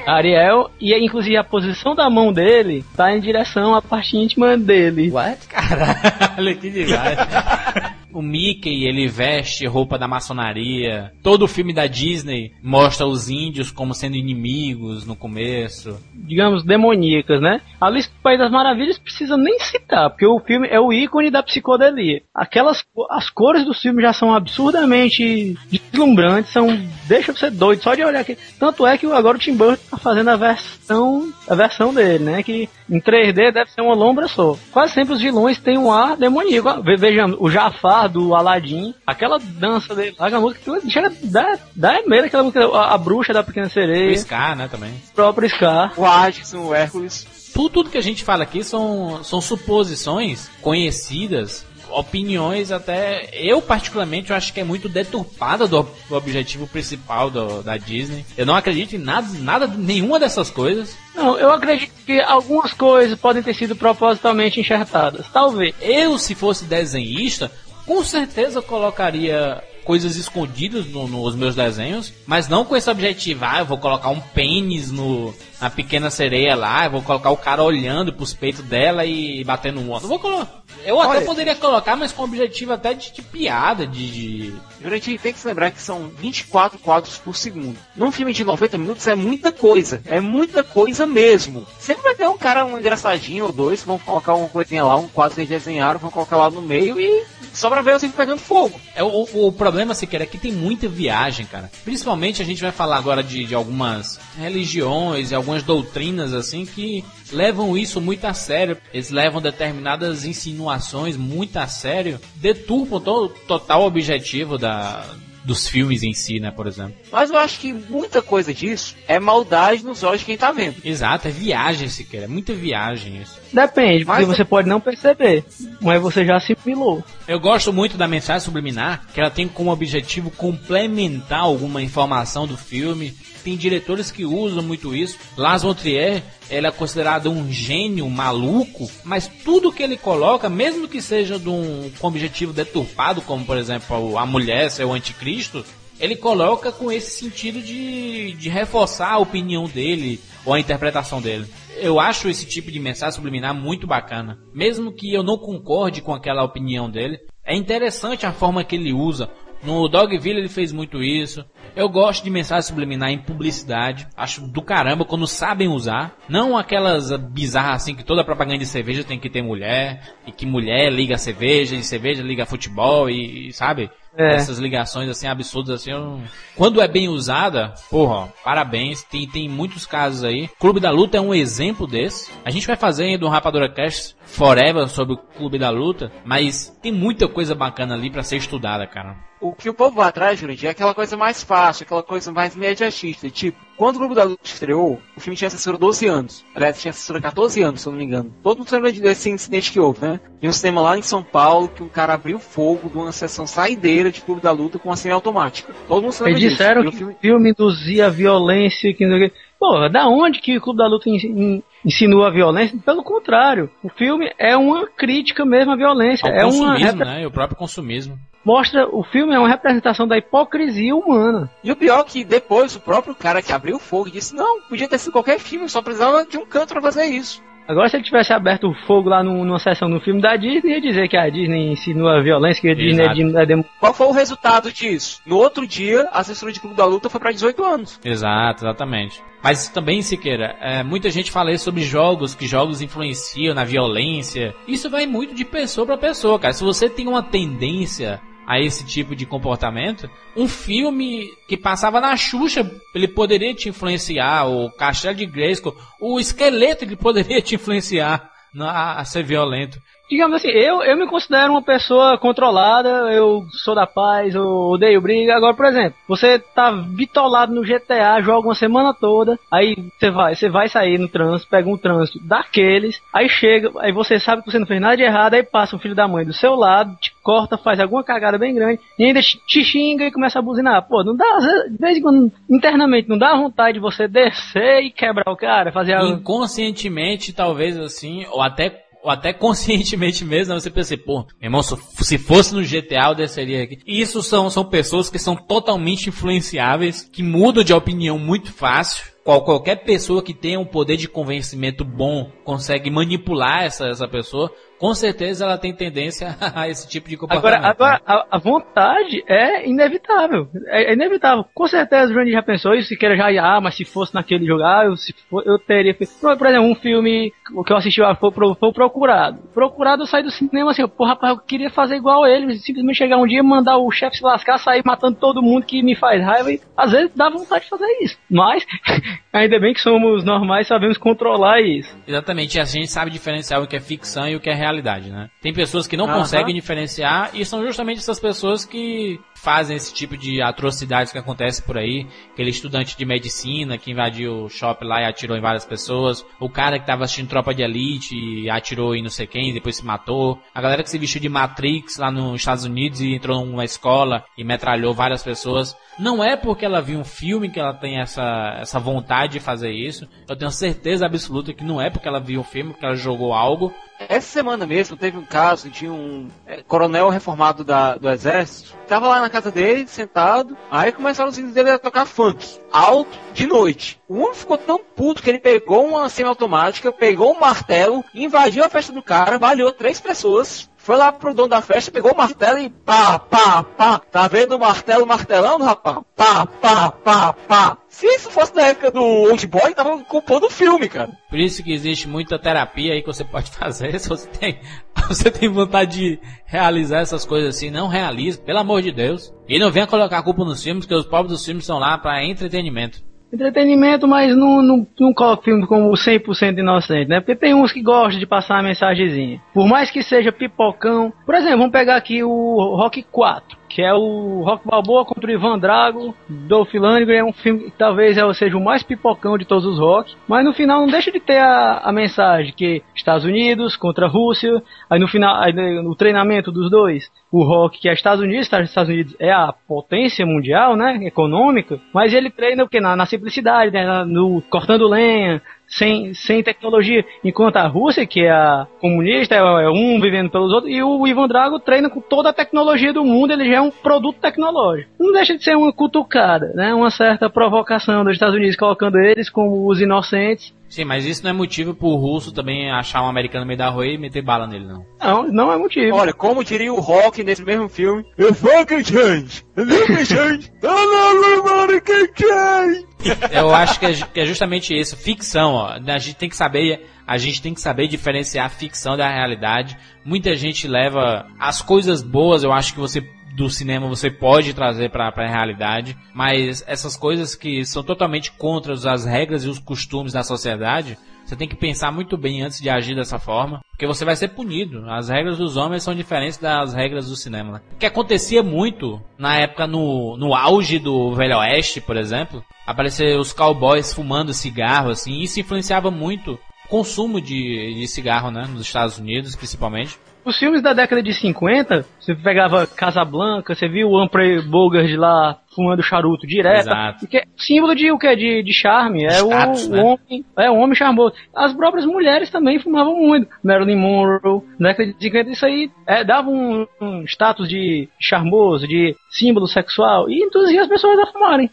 Ariel e inclusive a posição da mão dele tá em direção à parte íntima dele. What? Caralho, que demais. O Mickey, ele veste roupa da maçonaria. Todo o filme da Disney mostra os índios como sendo inimigos no começo. digamos, demoníacas, né? Alice no País das Maravilhas precisa nem citar, porque o filme é o ícone da psicodelia. Aquelas, as cores do filme já são absurdamente deslumbrantes, são, deixa você doido só de olhar aqui. Tanto é que agora o Tim Burton tá fazendo a versão, a versão dele, né? Que em 3D deve ser uma lombra só. Quase sempre os vilões têm um ar demoníaco. Ve- Vejamos, o Jafar do Aladdin, aquela dança dele, a música, aquilo chega, dá, dá medo aquela música, a, a bruxa da Pequena O Sereia, Scar, né, também. o próprio Scar. O Hades, o Hércules. Tudo, tudo que a gente fala aqui são, são suposições conhecidas, opiniões até. Eu, particularmente, eu acho que é muito deturpada do, do objetivo principal do- da Disney. Eu não acredito em nada, nada, nenhuma dessas coisas. Não, eu acredito que algumas coisas podem ter sido propositalmente enxertadas. Talvez. Eu, se fosse desenhista, com certeza colocaria coisas escondidas no- nos meus desenhos, mas não com esse objetivo, ah, eu vou colocar um pênis no, na pequena sereia lá, eu vou colocar o cara olhando pros peitos dela e batendo um outro. Eu, vou colo- eu até Olha. poderia colocar, mas com objetivo até de, de piada, de, Durante tem que se lembrar que são 24 quadros por segundo. Num filme de 90 minutos é muita coisa. É muita coisa mesmo. Sempre vai ter um cara, um engraçadinho ou dois, que vão colocar uma coisinha lá, um quadro que eles desenharam, vão colocar lá no meio e só pra ver o filme pegando fogo. É, o, o problema, se quer, é que tem muita viagem, cara. Principalmente a gente vai falar agora de, de algumas religiões e algumas doutrinas, assim, que levam isso muito a sério. Eles levam determinadas insinuações muito a sério, deturpam to, o total objetivo da, dos filmes em si, né, por exemplo. Mas eu acho que muita coisa disso é maldade nos olhos de quem tá vendo. Exato, é viagem, se quer, é muita viagem isso. Depende, porque Mas- você pode não perceber, mas você já assimilou. Eu gosto muito da mensagem subliminar, que ela tem como objetivo complementar alguma informação do filme. Tem diretores que usam muito isso. Lars von Trier, ele é considerado um gênio maluco, mas tudo que ele coloca, mesmo que seja de um, com objetivo deturpado, como por exemplo a mulher ser o anticristo, ele coloca com esse sentido de, de reforçar a opinião dele ou a interpretação dele. Eu acho esse tipo de mensagem subliminar muito bacana. Mesmo que eu não concorde com aquela opinião dele, é interessante a forma que ele usa. No Dogville ele fez muito isso. Eu gosto de mensagem subliminar em publicidade. Acho do caramba quando sabem usar. Não aquelas bizarras assim que toda propaganda de cerveja tem que ter mulher. E que mulher liga a cerveja, e cerveja liga a futebol e, e sabe? É. Essas ligações assim absurdas assim. eu Quando é bem usada, porra, ó, parabéns. Tem, tem muitos casos aí. Clube da Luta é um exemplo desse. A gente vai fazer ainda um Rapadura Cast Forever sobre o Clube da Luta, mas tem muita coisa bacana ali pra ser estudada, cara. O que o povo vai atrás, Jurandir, é aquela coisa mais fácil, aquela coisa mais imediatista. Tipo, quando o Grupo da Luta estreou, o filme tinha censura 12 anos. Aliás, tinha censura 14 anos, se eu não me engano. Todo mundo lembra desse incidente que houve, né? Em um cinema lá em São Paulo, que um cara abriu fogo de uma sessão saideira de Clube da Luta com uma semiautomática. Todo mundo se lembra Eles disso. disseram E o que filme- o filme induzia violência, que. Porra, da onde que o Clube da Luta in- insinua a violência? Pelo contrário, o filme é uma crítica mesmo à violência. Ao é uma consumismo, repre- né? O próprio consumismo. mostra o filme é uma representação da hipocrisia humana. E o pior é que depois o próprio cara que abriu fogo disse, não, podia ter sido qualquer filme, só precisava de um canto pra fazer isso. Agora, se ele tivesse aberto o fogo lá num- numa sessão no filme da Disney, ia dizer que a Disney insinua a violência, que a Disney é, Exato. de- é Qual foi o resultado disso? No outro dia, a censura de Clube da Luta foi pra 18 anos. Exato, exatamente. Mas também, Siqueira, é, muita gente fala aí sobre jogos, que jogos influenciam na violência. Isso vai muito de pessoa pra pessoa, cara. Se você tem uma tendência a esse tipo de comportamento, um filme que passava na Xuxa, ele poderia te influenciar, o Castelo de Grayskull, o esqueleto ele poderia te influenciar a ser violento. digamos assim, eu, eu me considero uma pessoa controlada, eu sou da paz, eu odeio briga. Agora, por exemplo, você tá bitolado no GTA, joga uma semana toda, aí você vai, você vai sair no trânsito, pega um trânsito daqueles, aí chega, aí você sabe que você não fez nada de errado, aí passa um filho da mãe do seu lado, te corta, faz alguma cagada bem grande, e ainda te xinga e começa a buzinar. Pô, não dá, de vez em quando, internamente, não dá vontade de você descer e quebrar o cara, fazer algo. Inconscientemente, talvez assim, ou até ou até conscientemente mesmo, né, você pensa assim, pô, meu irmão, se fosse no GTA eu desceria aqui. Isso são, são pessoas que são totalmente influenciáveis, que mudam de opinião muito fácil. Qual, qualquer pessoa que tenha um poder de convencimento bom consegue manipular essa, essa pessoa com certeza ela tem tendência a esse tipo de comportamento. Agora, agora a, a, vontade é inevitável. É, é, inevitável. Com certeza o Johnny já pensou isso, se queira já, ah, mas se fosse naquele jogar, eu, se for, eu teria feito. Por, por, exemplo, um filme que eu assisti foi, foi, Procurado. Procurado eu saí do cinema assim, pô, rapaz, eu queria fazer igual a ele, simplesmente chegar um dia, mandar o chefe se lascar, sair matando todo mundo que me faz raiva e às vezes dá vontade de fazer isso. Mas, ainda bem que somos normais sabemos controlar isso. Exatamente, a gente sabe diferenciar o que é ficção e o que é realidade, né? Tem pessoas que não conseguem diferenciar e são justamente essas pessoas que fazem esse tipo de atrocidades que acontece por aí. Aquele estudante de medicina que invadiu o shopping lá e atirou em várias pessoas. O cara que tava assistindo Tropa de Elite e atirou em não sei quem, depois se matou. A galera que se vestiu de Matrix lá nos Estados Unidos e entrou numa escola e metralhou várias pessoas. Não é porque ela viu um filme que ela tem essa, essa vontade de fazer isso. Eu tenho certeza absoluta que não é porque ela viu um filme, que ela jogou algo. Essa semana mesmo teve um caso de um é, coronel reformado da, do exército. Tava lá na casa dele, sentado. Aí começaram os dele a tocar funk. Alto, de noite. O homem ficou tão puto que ele pegou uma semiautomática, pegou um martelo, invadiu a festa do cara, baleou três pessoas foi lá pro dono da festa, pegou o martelo e pá, pá, pá. Tá vendo o martelo martelando, rapaz? Pá, pá, pá, pá. Se isso fosse na época do Old Boy, tava culpando o filme, cara. Por isso que existe muita terapia aí que você pode fazer. Se você tem, você tem vontade de realizar essas coisas assim, não realize, pelo amor de Deus. E não venha colocar culpa nos filmes, porque os pobres dos filmes são lá para entretenimento entretenimento, mas não, não, não coloca o filme como 100% inocente, né? Porque tem uns que gostam de passar a mensagenzinha. Por mais que seja pipocão. Por exemplo, vamos pegar aqui o Rock 4 que é o Rock Balboa contra o Ivan Drago, Dolph Lundgren, é um filme que talvez seja o mais pipocão de todos os rock, mas no final não deixa de ter a, a mensagem que Estados Unidos contra a Rússia, aí no final, aí no treinamento dos dois, o rock que é Estados Unidos, Estados Unidos é a potência mundial, né, econômica, mas ele treina o na, na simplicidade, né, no cortando lenha, sem, sem tecnologia. Enquanto a Rússia, que é a comunista, é, é um vivendo pelos outros, e o Ivan Drago treina com toda a tecnologia do mundo, ele já é um produto tecnológico. Não deixa de ser uma cutucada, né? Uma certa provocação dos Estados Unidos colocando eles como os inocentes Sim, mas isso não é motivo pro russo também achar um americano no meio da rua e meter bala nele, não. Não, não é motivo. Olha, como diria o Rock nesse mesmo filme, You fucking change! You change! American change! Eu acho que é, que é justamente isso, ficção, ó. A gente tem que saber a gente tem que saber diferenciar a ficção da realidade. Muita gente leva as coisas boas, eu acho que você do cinema você pode trazer para a realidade, mas essas coisas que são totalmente contra as regras e os costumes da sociedade, você tem que pensar muito bem antes de agir dessa forma, porque você vai ser punido. As regras dos homens são diferentes das regras do cinema. Né? O que acontecia muito na época no, no auge do Velho Oeste, por exemplo, aparecer os cowboys fumando cigarro, assim, isso influenciava muito o consumo de, de cigarro, né, nos Estados Unidos, principalmente. Os filmes da década de 50, você pegava Casablanca, você viu o Humphrey Bogart lá fumando charuto direto. Exato. Que é símbolo de o que? De, de charme. É Status, o, né? homem. É o homem charmoso. As próprias mulheres também fumavam muito. Marilyn Monroe, na década de 50, isso aí é, dava um, um, status de charmoso, de símbolo sexual. E induzia as pessoas a fumarem.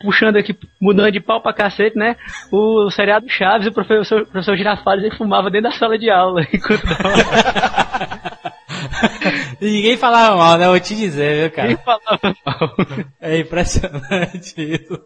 Puxando aqui, mudando de pau pra cacete, né? O, o seriado Chaves, o professor, o professor Girafales, ele fumava dentro da sala de aula. Enquanto dava... Ninguém falava mal, né? Vou te dizer, viu, cara? Ninguém falava mal. É impressionante isso.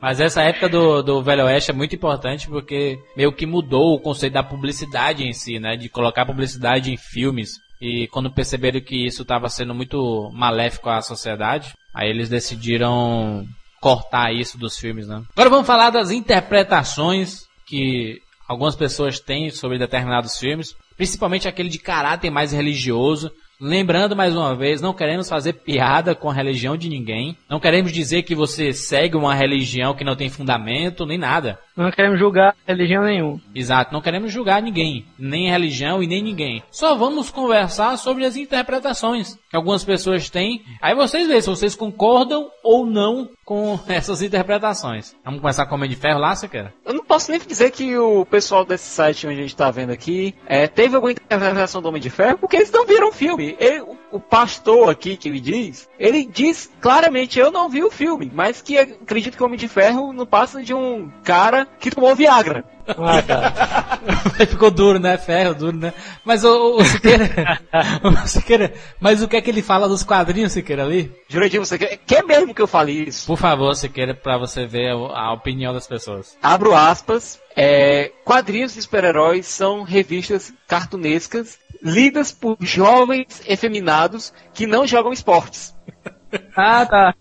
Mas essa época do, do Velho Oeste é muito importante porque meio que mudou o conceito da publicidade em si, né? De colocar publicidade em filmes. E quando perceberam que isso estava sendo muito maléfico à sociedade, aí eles decidiram cortar isso dos filmes, né? Agora vamos falar das interpretações que algumas pessoas têm sobre determinados filmes, principalmente aquele de caráter mais religioso. Lembrando mais uma vez, não queremos fazer piada com a religião de ninguém. Não queremos dizer que você segue uma religião que não tem fundamento, nem nada. Não queremos julgar religião nenhuma. Exato, não queremos julgar ninguém, nem religião e nem ninguém. Só vamos conversar sobre as interpretações algumas pessoas têm. Aí vocês veem se vocês concordam ou não com essas interpretações. Vamos começar com o Homem de Ferro lá, você quer? Eu não posso nem dizer que o pessoal desse site onde a gente tá vendo aqui é, teve alguma interpretação do Homem de Ferro, porque eles não viram o filme. Ele, o, pastor aqui que ele diz, ele diz claramente, eu não vi o filme, mas que acredito que o Homem de Ferro não passa de um cara que tomou Viagra. Ah, cara. Ficou duro, né? Ferro, duro, né? Mas o, o Siqueira, o Siqueira, mas o que é que ele fala dos quadrinhos, Siqueira, ali? Jurandir, você quer, quer mesmo que eu fale isso? Por favor, Siqueira, pra você ver a, a opinião das pessoas. Abro aspas. É, quadrinhos de super-heróis são revistas cartunescas lidas por jovens efeminados que não jogam esportes. Ah, tá.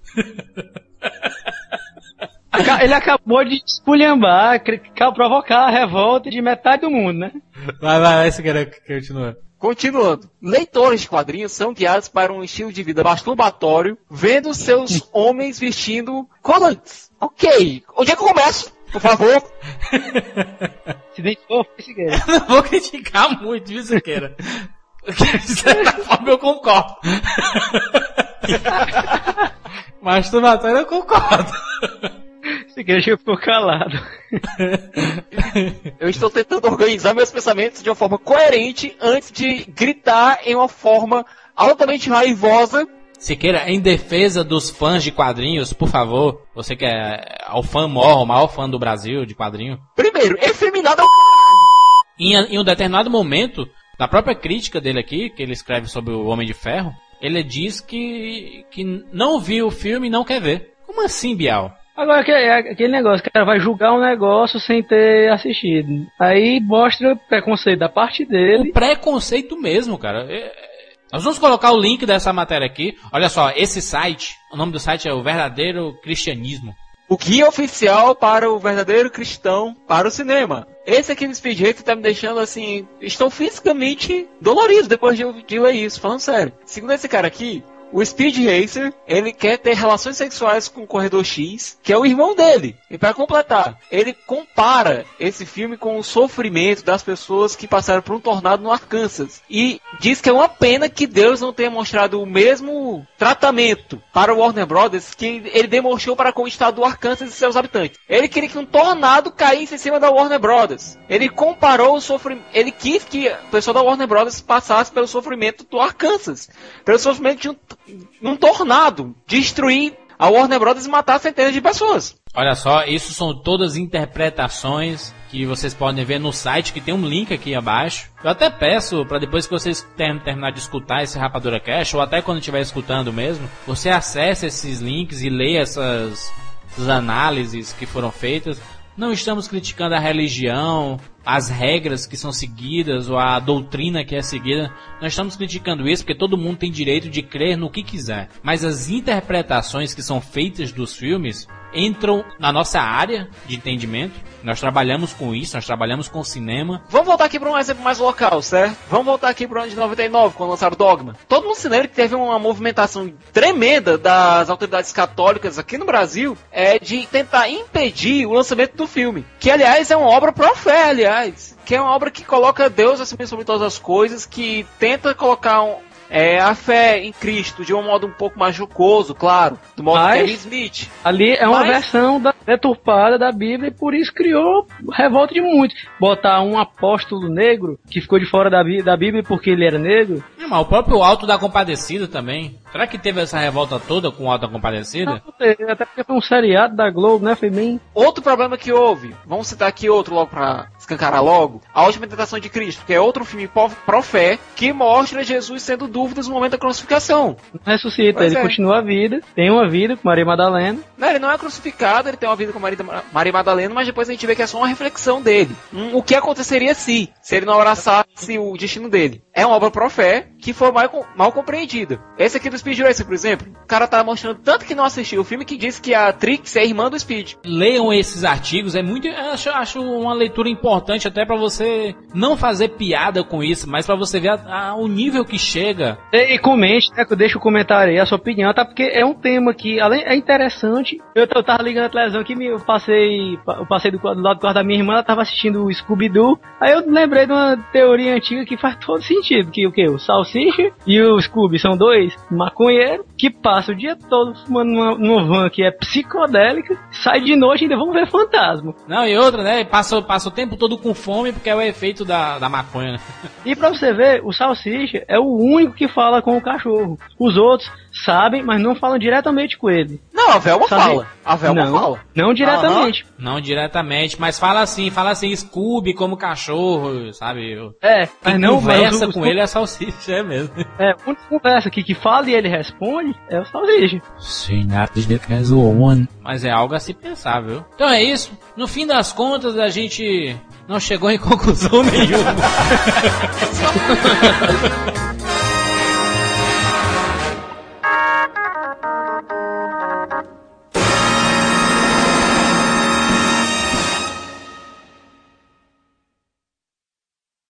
Ele acabou de esculhambar, provocar a revolta de metade do mundo, né? Vai, vai, vai, Siqueira, continua. Continuando. Leitores de quadrinhos são guiados para um estilo de vida masturbatório, vendo seus homens vestindo colantes. Ok. Onde é que eu começo? Por favor. Se identificou, foi Figueira. Eu não vou criticar muito, viu, Siqueira? De certa forma eu concordo. Masturbatório eu concordo. Figueira já ficou calado. Eu estou tentando organizar meus pensamentos de uma forma coerente antes de gritar em uma forma altamente raivosa. Siqueira, em defesa dos fãs de quadrinhos, por favor, você que é o fã maior, o maior fã do Brasil de quadrinho, Primeiro, efeminado é o em, em um determinado momento, na própria crítica dele aqui, que ele escreve sobre o Homem de Ferro, ele diz que, que não viu o filme e não quer ver. Como assim, Bial? Agora, que- é aquele negócio, o cara vai julgar um negócio sem ter assistido. Aí mostra preconceito da parte O dele. preconceito mesmo, cara. É- Nós vamos colocar o link dessa matéria aqui. Olha só, esse site, o nome do site é o Verdadeiro Cristianismo. O guia oficial para o verdadeiro cristão para o cinema. Esse aqui no Speed Racer tá me deixando assim. Estou fisicamente dolorido depois de, de ler isso, falando sério. Segundo esse cara aqui, o Speed Racer, ele quer ter relações sexuais com o Corredor X, que é o irmão dele. E para completar, ele compara esse filme com o sofrimento das pessoas que passaram por um tornado no Arkansas. E diz que é uma pena que Deus não tenha mostrado o mesmo tratamento para o Warner Brothers que ele demonstrou para com o estado do Arkansas e seus habitantes. Ele queria que um tornado caísse em cima da Warner Brothers. Ele comparou o sofrimento. Ele quis que o pessoal da Warner Brothers passasse pelo sofrimento do Arkansas. Pelo sofrimento de um, um tornado. Destruir a Warner Brothers e matar centenas de pessoas. Olha só, isso são todas interpretações que vocês podem ver no site, que tem um link aqui abaixo. Eu até peço para depois que vocês ter- terminar de escutar esse Rapadura Cash, ou até quando estiver escutando mesmo, você acesse esses links e leia essas, essas análises que foram feitas. Não estamos criticando a religião, as regras que são seguidas ou a doutrina que é seguida. Nós estamos criticando isso porque todo mundo tem direito de crer no que quiser. Mas as interpretações que são feitas dos filmes entram na nossa área de entendimento. Nós trabalhamos com isso, nós trabalhamos com cinema. Vamos voltar aqui para um exemplo mais local, certo? Vamos voltar aqui para o ano de 99, quando lançaram Dogma. Todo mundo se lembra que teve uma movimentação tremenda das autoridades católicas aqui no Brasil é de tentar impedir o lançamento do filme. Que, aliás, é uma obra pro fé, aliás. Que é uma obra que coloca Deus acima sobre todas as coisas, que tenta colocar um- é, a fé em Cristo de um modo um pouco mais jocoso, claro. Do modo Mas- Kevin Smith. Ali é uma Mas- versão da, deturpada da Bíblia e por isso criou revolta de muitos. Botar um apóstolo negro que ficou de fora da, da Bíblia porque ele era negro. É, Mas o próprio Alto da Compadecida também. Será que teve essa revolta toda com o Alto da Compadecida? Não sei, Até porque foi um seriado da Globo, né? Foi bem. Outro problema que houve, vamos citar aqui outro logo pra escancarar logo, A Última Tentação de Cristo, que é outro filme pró-fé que mostra Jesus sendo dúvidas no momento da crucificação. Ressuscita, Pois ele é. continua a vida, tem uma vida com Maria Madalena. Não, ele não é crucificado, ele tem uma envolvido com Maria, Maria Madalena, mas depois a gente vê que é só uma reflexão dele. Hum, o que aconteceria se, se ele não abraçasse o destino dele? É uma obra profé que foi mal, mal compreendida. Esse aqui do Speed Racer, por exemplo, o cara tá mostrando tanto que não assistiu o filme que diz que a Trix é irmã do Speed. Leiam esses artigos, é muito. Acho, acho uma leitura importante até para você não fazer piada com isso, mas para você ver a, a, o nível que chega. E, e comente, né? Deixa o comentário aí, a sua opinião, tá? Porque é um tema que, além é interessante. Eu, eu tava ligando a televisão aqui, eu passei, eu passei do, do lado do quarto da minha irmã, ela tava assistindo o Scooby-Doo. Aí eu lembrei de uma teoria antiga que faz todo sentido. Que o que? O Salsicha e o Scooby são dois maconheiros que passam o dia todo fumando numa, numa van que é psicodélica, sai de noite e ainda vão ver fantasma. Não, e outra, né? Passa, passa o tempo todo com fome porque é o efeito da, da maconha, né? E pra você ver, o Salsicha é o único que fala com o cachorro. Os outros sabem, mas não falam diretamente com ele. Não, a Velma Sabe? fala. A Velma não, fala. Não diretamente. Uhum. Não diretamente, mas fala assim, fala assim, Scooby como cachorro, sabe? É, Quem mas não conversa com ele é salsicha, é mesmo. É, conversa que, que fala e ele responde é o salsicha. Mas é algo a se pensar, viu? Então é isso. No fim das contas, a gente não chegou em conclusão nenhuma.